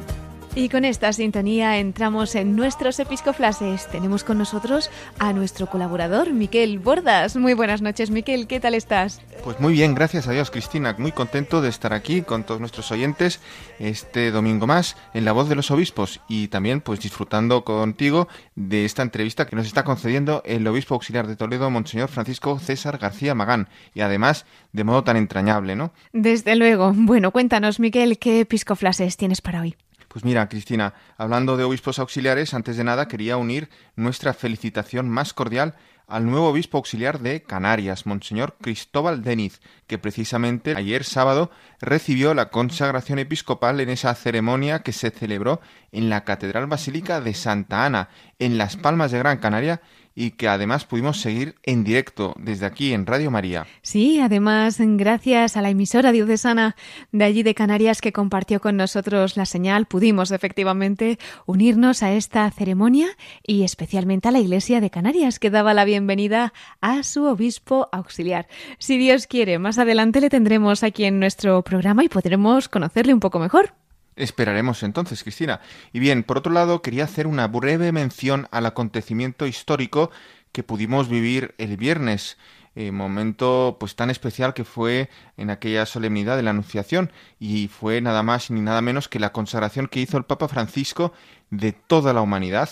Speaker 3: Y con esta sintonía entramos en nuestros episcoflases. Tenemos con nosotros a nuestro colaborador, Miquel Bordas. Muy buenas noches, Miquel. ¿Qué tal estás?
Speaker 6: Pues muy bien, gracias a Dios, Cristina. Muy contento de estar aquí con todos nuestros oyentes este domingo más en La Voz de los Obispos y también pues disfrutando contigo de esta entrevista que nos está concediendo el obispo auxiliar de Toledo, Monseñor Francisco César García Magán. Y además de modo tan entrañable, ¿no?
Speaker 3: Desde luego. Bueno, cuéntanos, Miquel, ¿qué episcoflases tienes para hoy?
Speaker 6: Pues mira, Cristina, hablando de obispos auxiliares, antes de nada quería unir nuestra felicitación más cordial al nuevo obispo auxiliar de Canarias, Monseñor Cristóbal Deniz, que precisamente ayer sábado recibió la consagración episcopal en esa ceremonia que se celebró en la Catedral Basílica de Santa Ana, en Las Palmas de Gran Canaria, y que además pudimos seguir en directo desde aquí en Radio María.
Speaker 3: Sí, además gracias a la emisora diocesana de allí de Canarias que compartió con nosotros la señal, pudimos efectivamente unirnos a esta ceremonia y especialmente a la Iglesia de Canarias que daba la bienvenida a su obispo auxiliar. Si Dios quiere, más adelante le tendremos aquí en nuestro programa y podremos conocerle un poco mejor.
Speaker 6: Esperaremos entonces, Cristina. Y bien, por otro lado, quería hacer una breve mención al acontecimiento histórico que pudimos vivir el viernes, eh, momento pues tan especial que fue en aquella solemnidad de la Anunciación y fue nada más ni nada menos que la consagración que hizo el Papa Francisco de toda la humanidad,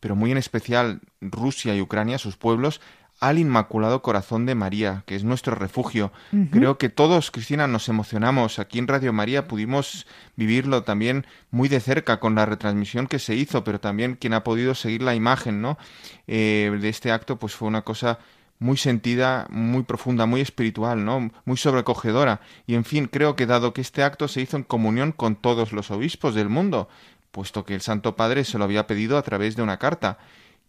Speaker 6: pero muy en especial Rusia y Ucrania, sus pueblos, al Inmaculado Corazón de María, que es nuestro refugio. Creo que todos, Cristina, nos emocionamos. Aquí en Radio María pudimos vivirlo también muy de cerca con la retransmisión que se hizo, pero también quien ha podido seguir la imagen, ¿no? Eh, de este acto, pues fue una cosa muy sentida, muy profunda, muy espiritual, ¿no? Muy sobrecogedora. Y en fin, creo que dado que este acto se hizo en comunión con todos los obispos del mundo, puesto que el Santo Padre se lo había pedido a través de una carta,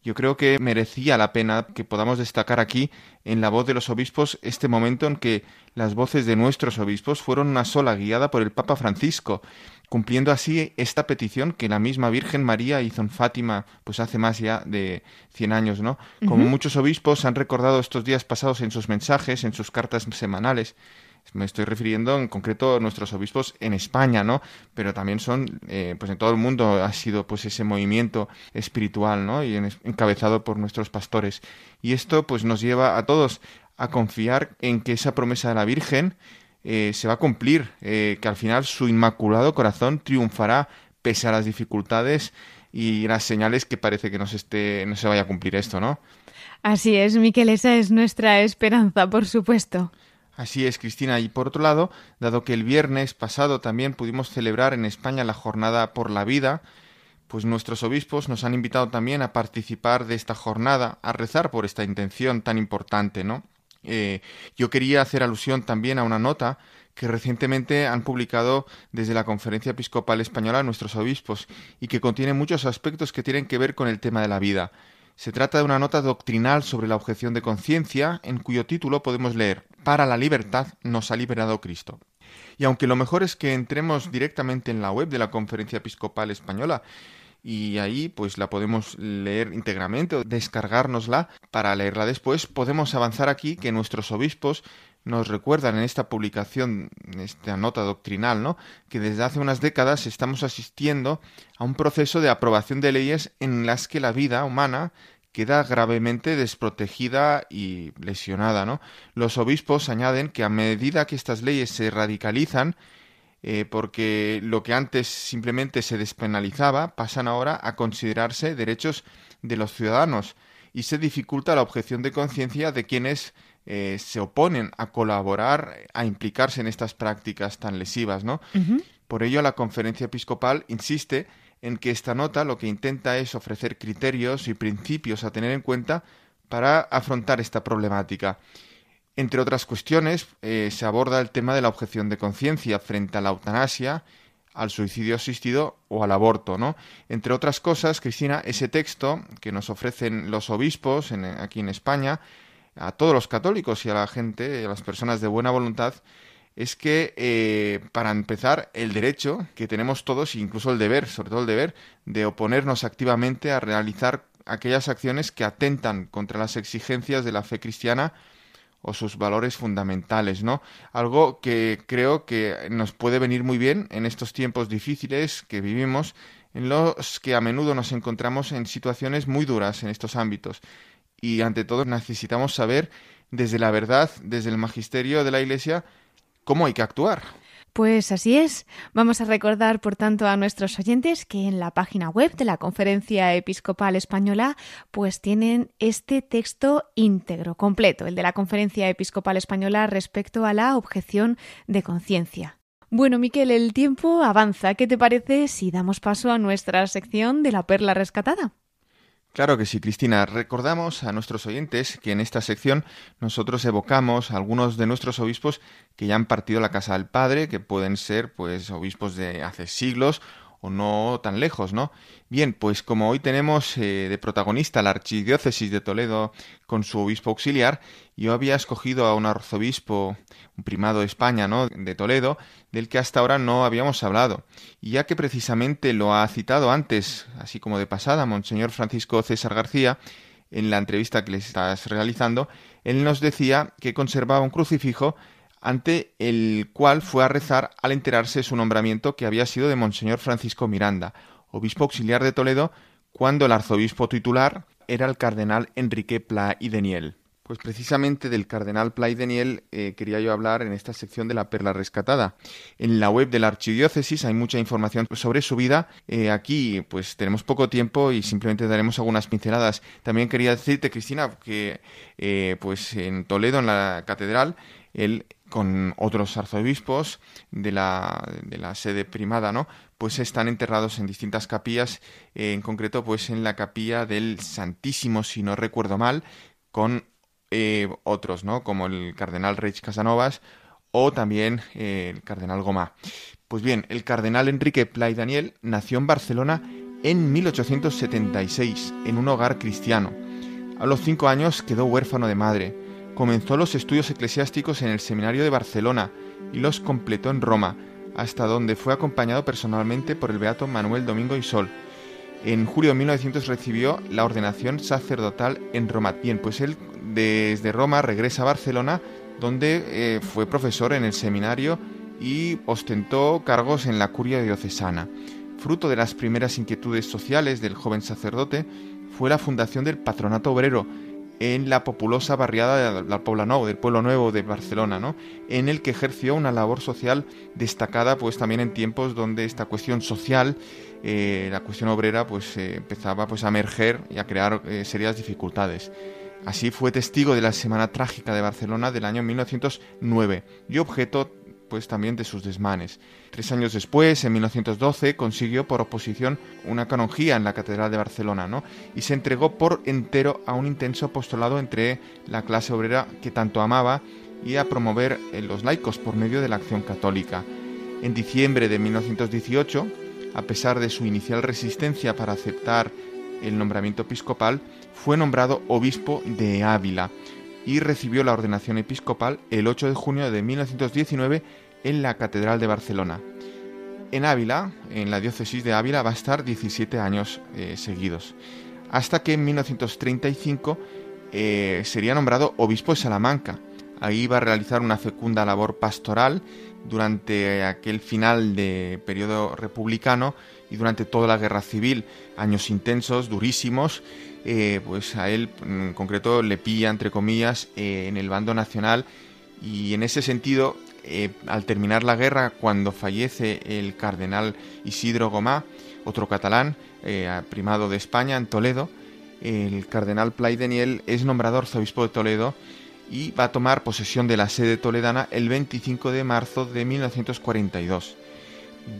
Speaker 6: yo creo que merecía la pena que podamos destacar aquí en la voz de los obispos este momento en que las voces de nuestros obispos fueron una sola guiada por el Papa Francisco, cumpliendo así esta petición que la misma Virgen María hizo en Fátima pues hace más ya de 100 años, ¿no? Como muchos obispos han recordado estos días pasados en sus mensajes, en sus cartas semanales, me estoy refiriendo en concreto a nuestros obispos en España, ¿no? Pero también son, eh, pues en todo el mundo ha sido pues ese movimiento espiritual, ¿no? Y encabezado por nuestros pastores. Y esto pues nos lleva a todos a confiar en que esa promesa de la Virgen eh, se va a cumplir, eh, que al final su inmaculado corazón triunfará pese a las dificultades y las señales que parece que no se, esté, no se vaya a cumplir esto, ¿no?
Speaker 3: Así es, Miquel, esa es nuestra esperanza, por supuesto.
Speaker 6: Así es, Cristina. Y por otro lado, dado que el viernes pasado también pudimos celebrar en España la jornada por la vida, pues nuestros obispos nos han invitado también a participar de esta jornada, a rezar por esta intención tan importante, ¿no? Eh, yo quería hacer alusión también a una nota que recientemente han publicado desde la Conferencia Episcopal Española nuestros obispos y que contiene muchos aspectos que tienen que ver con el tema de la vida. Se trata de una nota doctrinal sobre la objeción de conciencia, en cuyo título podemos leer Para la libertad nos ha liberado Cristo. Y aunque lo mejor es que entremos directamente en la web de la Conferencia Episcopal Española, y ahí pues la podemos leer íntegramente o descargárnosla para leerla después, podemos avanzar aquí que nuestros obispos nos recuerdan en esta publicación, en esta nota doctrinal, ¿no? que desde hace unas décadas estamos asistiendo a un proceso de aprobación de leyes en las que la vida humana queda gravemente desprotegida y lesionada. ¿no? Los obispos añaden que a medida que estas leyes se radicalizan, eh, porque lo que antes simplemente se despenalizaba, pasan ahora a considerarse derechos de los ciudadanos y se dificulta la objeción de conciencia de quienes eh, se oponen a colaborar, a implicarse en estas prácticas tan lesivas, ¿no? Por ello, la conferencia episcopal insiste en que esta nota lo que intenta es ofrecer criterios y principios a tener en cuenta para afrontar esta problemática. Entre otras cuestiones, eh, se aborda el tema de la objeción de conciencia frente a la eutanasia, al suicidio asistido o al aborto, ¿no? Entre otras cosas, Cristina, ese texto que nos ofrecen los obispos aquí en España a todos los católicos y a la gente, a las personas de buena voluntad, es que, eh, para empezar, el derecho que tenemos todos, incluso el deber, sobre todo el deber, de oponernos activamente a realizar aquellas acciones que atentan contra las exigencias de la fe cristiana o sus valores fundamentales, ¿no? Algo que creo que nos puede venir muy bien en estos tiempos difíciles que vivimos, en los que a menudo nos encontramos en situaciones muy duras en estos ámbitos. Y ante todo necesitamos saber desde la verdad, desde el magisterio de la Iglesia, cómo hay que actuar.
Speaker 3: Pues así es. Vamos a recordar, por tanto, a nuestros oyentes que en la página web de la Conferencia Episcopal Española, pues tienen este texto íntegro, completo, el de la Conferencia Episcopal Española respecto a la objeción de conciencia. Bueno, Miquel, el tiempo avanza. ¿Qué te parece si damos paso a nuestra sección de la perla rescatada?
Speaker 6: Claro que sí, Cristina. Recordamos a nuestros oyentes que en esta sección nosotros evocamos a algunos de nuestros obispos que ya han partido la casa del Padre, que pueden ser pues obispos de hace siglos o no tan lejos, ¿no? Bien, pues como hoy tenemos eh, de protagonista la Archidiócesis de Toledo con su obispo auxiliar, yo había escogido a un arzobispo, un primado de España, ¿no? De Toledo, del que hasta ahora no habíamos hablado. Y ya que precisamente lo ha citado antes, así como de pasada, Monseñor Francisco César García, en la entrevista que le estás realizando, él nos decía que conservaba un crucifijo ante el cual fue a rezar al enterarse de su nombramiento que había sido de Monseñor Francisco Miranda, obispo auxiliar de Toledo, cuando el arzobispo titular era el cardenal Enrique Pla y Deniel. Pues precisamente del cardenal Pla y Deniel eh, quería yo hablar en esta sección de la perla rescatada. En la web de la archidiócesis hay mucha información sobre su vida. Eh, aquí pues tenemos poco tiempo y simplemente daremos algunas pinceladas. También quería decirte, Cristina, que eh, pues en Toledo, en la catedral, él con otros arzobispos de la, de la sede primada, ¿no? Pues están enterrados en distintas capillas, eh, en concreto, pues en la capilla del Santísimo, si no recuerdo mal, con eh, otros, ¿no? Como el cardenal Reich Casanovas o también eh, el cardenal Gomá. Pues bien, el cardenal Enrique Play Daniel nació en Barcelona en 1876, en un hogar cristiano. A los cinco años quedó huérfano de madre Comenzó los estudios eclesiásticos en el Seminario de Barcelona y los completó en Roma, hasta donde fue acompañado personalmente por el beato Manuel Domingo y Sol. En julio de 1900 recibió la ordenación sacerdotal en Roma. Bien, pues él desde Roma regresa a Barcelona, donde eh, fue profesor en el seminario y ostentó cargos en la curia diocesana. Fruto de las primeras inquietudes sociales del joven sacerdote fue la fundación del Patronato Obrero, en la populosa barriada del Pueblo Nuevo de Barcelona, ¿no? en el que ejerció una labor social destacada pues también en tiempos donde esta cuestión social, eh, la cuestión obrera, pues eh, empezaba pues a emerger y a crear eh, serias dificultades. Así fue testigo de la Semana Trágica de Barcelona del año 1909 y objeto pues también de sus desmanes. Tres años después, en 1912, consiguió por oposición una canonjía en la Catedral de Barcelona, ¿no? Y se entregó por entero a un intenso apostolado entre la clase obrera que tanto amaba y a promover los laicos por medio de la acción católica. En diciembre de 1918, a pesar de su inicial resistencia para aceptar el nombramiento episcopal, fue nombrado obispo de Ávila y recibió la ordenación episcopal el 8 de junio de 1919 en la Catedral de Barcelona. En Ávila, en la diócesis de Ávila, va a estar 17 años eh, seguidos, hasta que en 1935 eh, sería nombrado obispo de Salamanca. Ahí va a realizar una fecunda labor pastoral durante aquel final de periodo republicano y durante toda la guerra civil, años intensos, durísimos, eh, pues a él en concreto le pilla, entre comillas, eh, en el bando nacional. Y en ese sentido, eh, al terminar la guerra, cuando fallece el cardenal Isidro Gomá, otro catalán, primado de España en Toledo, el cardenal Play Daniel es nombrado arzobispo de Toledo y va a tomar posesión de la sede toledana el 25 de marzo de 1942.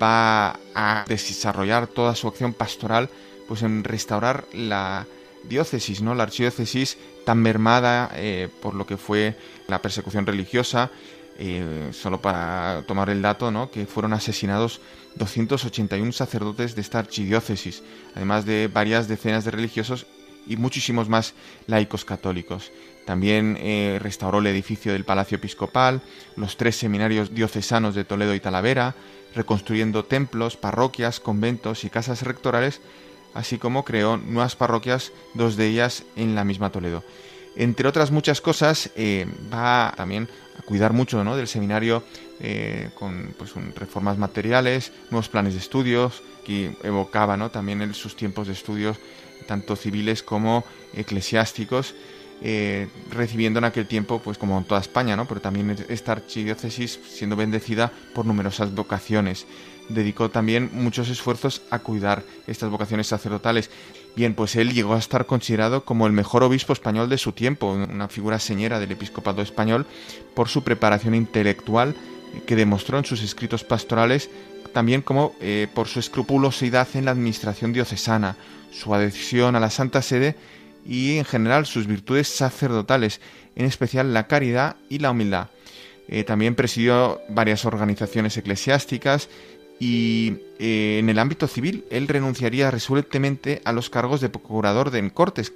Speaker 6: Va a desarrollar toda su acción pastoral pues en restaurar la diócesis, ¿no? La archidiócesis tan mermada eh, por lo que fue la persecución religiosa, eh, solo para tomar el dato, ¿no? Que fueron asesinados 281 sacerdotes de esta archidiócesis, además de varias decenas de religiosos y muchísimos más laicos católicos. También eh, restauró el edificio del Palacio Episcopal, los tres seminarios diocesanos de Toledo y Talavera, reconstruyendo templos, parroquias, conventos y casas rectorales así como creó nuevas parroquias, dos de ellas en la misma Toledo. Entre otras muchas cosas, eh, va también a cuidar mucho ¿no? del seminario eh, con pues, reformas materiales, nuevos planes de estudios, que evocaba ¿no? también sus tiempos de estudios, tanto civiles como eclesiásticos, eh, recibiendo en aquel tiempo, pues como en toda España, ¿no? pero también esta archidiócesis siendo bendecida por numerosas vocaciones. Dedicó también muchos esfuerzos a cuidar estas vocaciones sacerdotales. Bien, pues él llegó a estar considerado como el mejor obispo español de su tiempo, una figura señera del episcopado español, por su preparación intelectual que demostró en sus escritos pastorales, también como eh, por su escrupulosidad en la administración diocesana, su adhesión a la Santa Sede y en general sus virtudes sacerdotales, en especial la caridad y la humildad. Eh, también presidió varias organizaciones eclesiásticas y eh, en el ámbito civil él renunciaría resueltamente a los cargos de procurador de Cortes,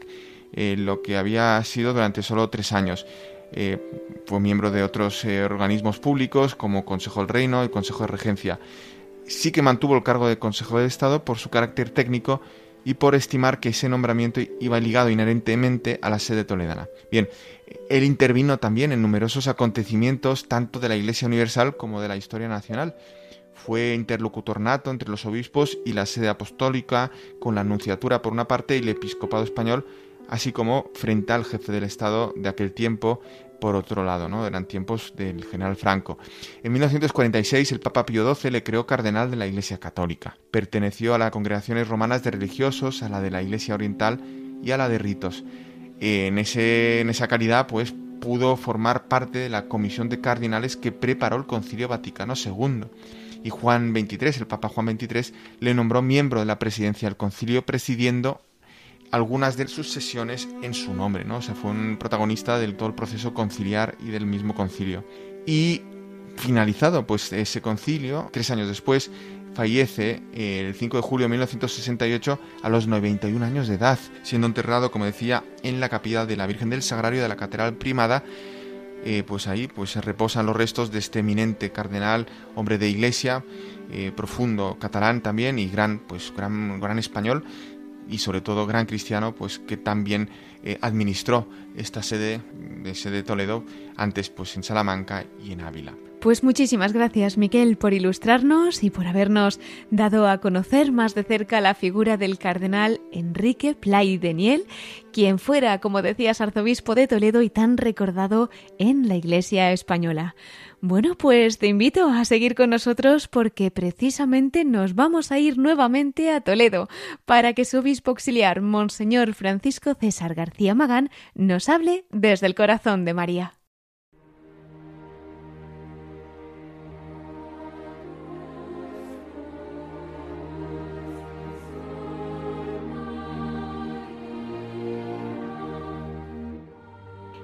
Speaker 6: eh, lo que había sido durante solo tres años. fue miembro de otros organismos públicos como Consejo del Reino y Consejo de Regencia. Sí que mantuvo el cargo de Consejo de Estado por su carácter técnico y por estimar que ese nombramiento iba ligado inherentemente a la sede toledana. Bien, él intervino también en numerosos acontecimientos tanto de la Iglesia Universal como de la historia nacional. Fue interlocutor nato entre los obispos y la sede apostólica, con la Anunciatura por una parte y el episcopado español, así como frente al jefe del Estado de aquel tiempo, por otro lado, ¿no? Eran tiempos del general Franco. En 1946 el Papa Pío XII le creó cardenal de la Iglesia Católica. Perteneció a las congregaciones romanas de religiosos, a la de la Iglesia Oriental y a la de ritos. En, ese, en esa calidad, pues, pudo formar parte de la comisión de cardinales que preparó el Concilio Vaticano II. Y Juan XXIII, el Papa Juan XXIII, le nombró miembro de la presidencia del concilio, presidiendo algunas de sus sesiones en su nombre, ¿no? O sea, fue un protagonista del todo el proceso conciliar y del mismo concilio. Y finalizado pues ese concilio, tres años después, fallece el 5 de julio de 1968 a los 91 años de edad, siendo enterrado, como decía, en la capilla de la Virgen del Sagrario de la Catedral Primada. Eh, pues ahí pues reposan los restos de este eminente cardenal, hombre de iglesia, eh, profundo catalán también y gran, pues gran, gran español, y sobre todo gran cristiano, pues que también eh, administró esta sede de sede Toledo antes pues en Salamanca y en Ávila.
Speaker 3: Pues muchísimas gracias, Miquel, por ilustrarnos y por habernos dado a conocer más de cerca la figura del cardenal Enrique Play Deniel, quien fuera, como decías, arzobispo de Toledo y tan recordado en la Iglesia española. Bueno, pues te invito a seguir con nosotros porque precisamente nos vamos a ir nuevamente a Toledo para que su obispo auxiliar, Monseñor Francisco César García Magán, nos hable desde el corazón de María.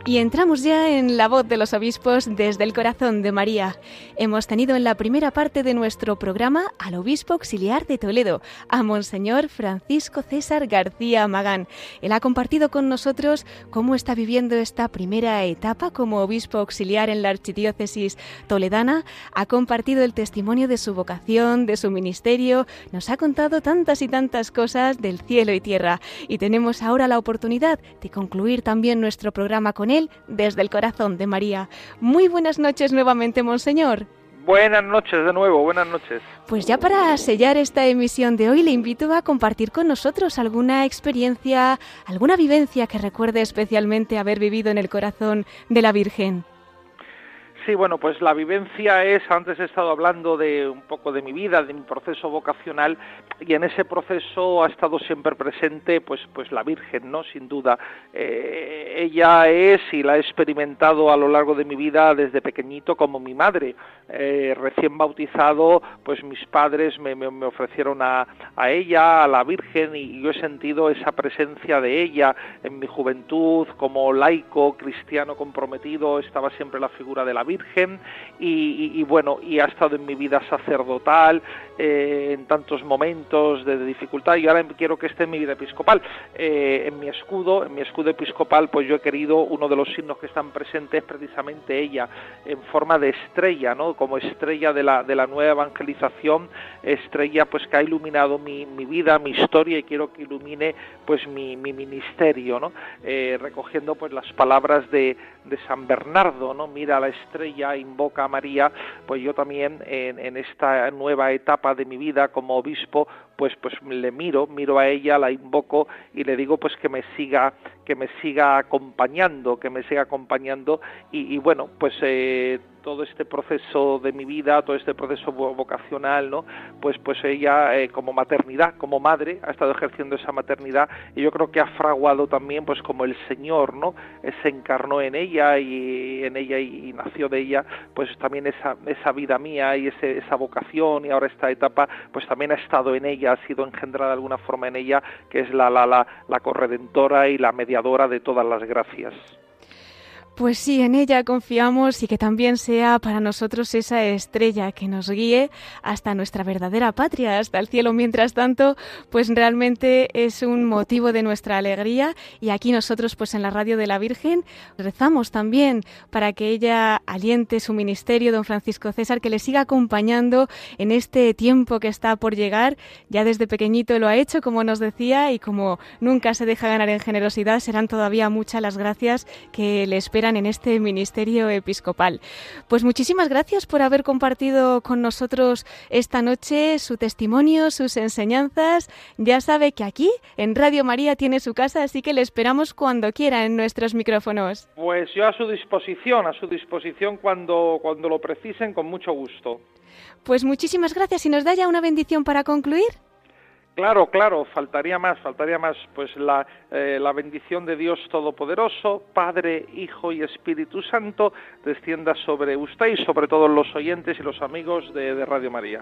Speaker 3: Y entramos ya en la voz de los obispos desde el corazón de María. Hemos tenido en la primera parte de nuestro programa al obispo auxiliar de Toledo, a Monseñor Francisco César García Magán. Él ha compartido con nosotros cómo está viviendo esta primera etapa como obispo auxiliar en la archidiócesis toledana, ha compartido el testimonio de su vocación, de su ministerio, nos ha contado tantas y tantas cosas del cielo y tierra. Y tenemos ahora la oportunidad de concluir también nuestro programa con él desde el corazón de María. Muy buenas noches nuevamente, Monseñor.
Speaker 4: Buenas noches de nuevo, buenas noches.
Speaker 3: Pues ya para sellar esta emisión de hoy le invito a compartir con nosotros alguna experiencia, alguna vivencia que recuerde especialmente haber vivido en el corazón de la Virgen.
Speaker 4: Sí, bueno, pues la vivencia es, antes he estado hablando de un poco de mi vida, de mi proceso vocacional, y en ese proceso ha estado siempre presente, pues, pues la Virgen, ¿no? Sin duda. Eh, ella es y la he experimentado a lo largo de mi vida desde pequeñito como mi madre. Eh, recién bautizado, pues mis padres me, ofrecieron a, a, ella, a la Virgen, y yo he sentido esa presencia de ella en mi juventud, como laico, cristiano comprometido, estaba siempre la figura de la Virgen Y, bueno, y ha estado en mi vida sacerdotal eh, en tantos momentos de, dificultad y ahora quiero que esté en mi vida episcopal. Eh, en mi escudo, en mi escudo episcopal, pues yo he querido uno de los signos que están presentes precisamente ella en forma de estrella, ¿no? Como estrella de la, de la nueva evangelización, estrella pues que ha iluminado mi, mi vida, mi historia y quiero que ilumine pues mi, mi ministerio, ¿no? Eh, recogiendo pues las palabras de, de San Bernardo, ¿no? Mira la estrella, invoca a María, pues yo también en, en esta nueva etapa de mi vida como obispo, pues pues le miro, miro a ella, la invoco y le digo pues que me siga, que me siga acompañando, que me siga acompañando y, bueno, pues eh, todo este proceso de mi vida, todo este proceso vocacional, ¿no? Pues, pues ella eh, como maternidad, como madre, ha estado ejerciendo esa maternidad y yo creo que ha fraguado también, pues como el Señor, ¿no? Eh, se encarnó en ella y en ella y, nació de ella, pues también esa, esa vida mía y ese, esa vocación y ahora esta etapa, pues también ha estado en ella, ha sido engendrada de alguna forma en ella, que es la, la, la, la corredentora y la mediadora de todas las gracias.
Speaker 3: Pues sí, en ella confiamos y que también sea para nosotros esa estrella que nos guíe hasta nuestra verdadera patria, hasta el cielo. Mientras tanto, pues realmente es un motivo de nuestra alegría y aquí nosotros pues en la radio de la Virgen rezamos también para que ella aliente su ministerio, don Francisco César, que le siga acompañando en este tiempo que está por llegar. Ya desde pequeñito lo ha hecho, como nos decía, y como nunca se deja ganar en generosidad, serán todavía muchas las gracias que le esperan en este ministerio episcopal. Pues muchísimas gracias por haber compartido con nosotros esta noche su testimonio, sus enseñanzas. Ya sabe que aquí en Radio María tiene su casa, así que le esperamos cuando quiera en nuestros micrófonos.
Speaker 4: Pues yo a su disposición, a su disposición cuando, cuando lo precisen, con mucho gusto.
Speaker 3: Pues muchísimas gracias y nos da ya una bendición para concluir.
Speaker 4: Claro, claro, faltaría más, faltaría más, pues la, eh, la bendición de Dios Todopoderoso, Padre, Hijo y Espíritu Santo, descienda sobre usted y sobre todos los oyentes y los amigos de, de Radio María.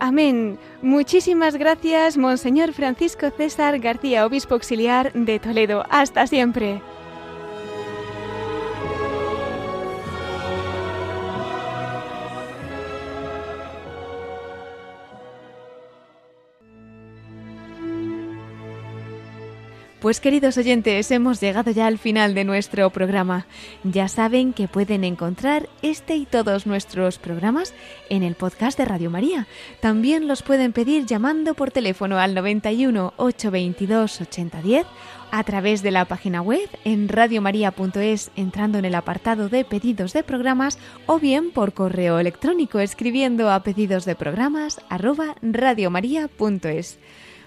Speaker 3: Amén. Muchísimas gracias, Monseñor Francisco César García, Obispo Auxiliar de Toledo. Hasta siempre. Pues queridos oyentes, hemos llegado ya al final de nuestro programa. Ya saben que pueden encontrar este y todos nuestros programas en el podcast de Radio María. También los pueden pedir llamando por teléfono al 91 822 8010 a través de la página web en radiomaria.es entrando en el apartado de pedidos de programas o bien por correo electrónico escribiendo a pedidos de programas radiomaria.es.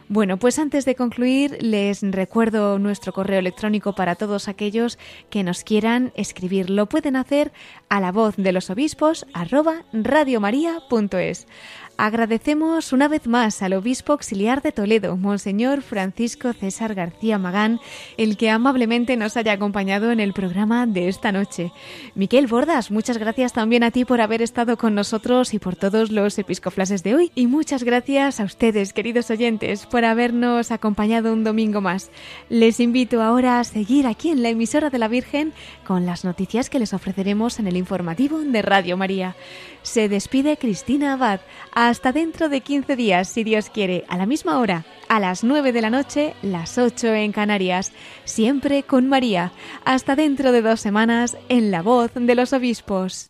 Speaker 3: Bueno, pues antes de concluir, les recuerdo nuestro correo electrónico para todos aquellos que nos quieran escribir. Lo pueden hacer a la voz de los obispos arroba radiomaria.es. Agradecemos una vez más al obispo auxiliar de Toledo, Monseñor Francisco César García Magán, el que amablemente nos haya acompañado en el programa de esta noche. Miquel Bordas, muchas gracias también a ti por haber estado con nosotros y por todos los episcoflases de hoy. Y muchas gracias a ustedes, queridos oyentes, por habernos acompañado un domingo más. Les invito ahora a seguir aquí en la emisora de la Virgen con las noticias que les ofreceremos en el informativo de Radio María. Se despide Cristina Abad. Hasta dentro de 15 días, si Dios quiere, a la misma hora, a las 9 de la noche, las 8 en Canarias, siempre con María. Hasta dentro de dos semanas, en la voz de los obispos.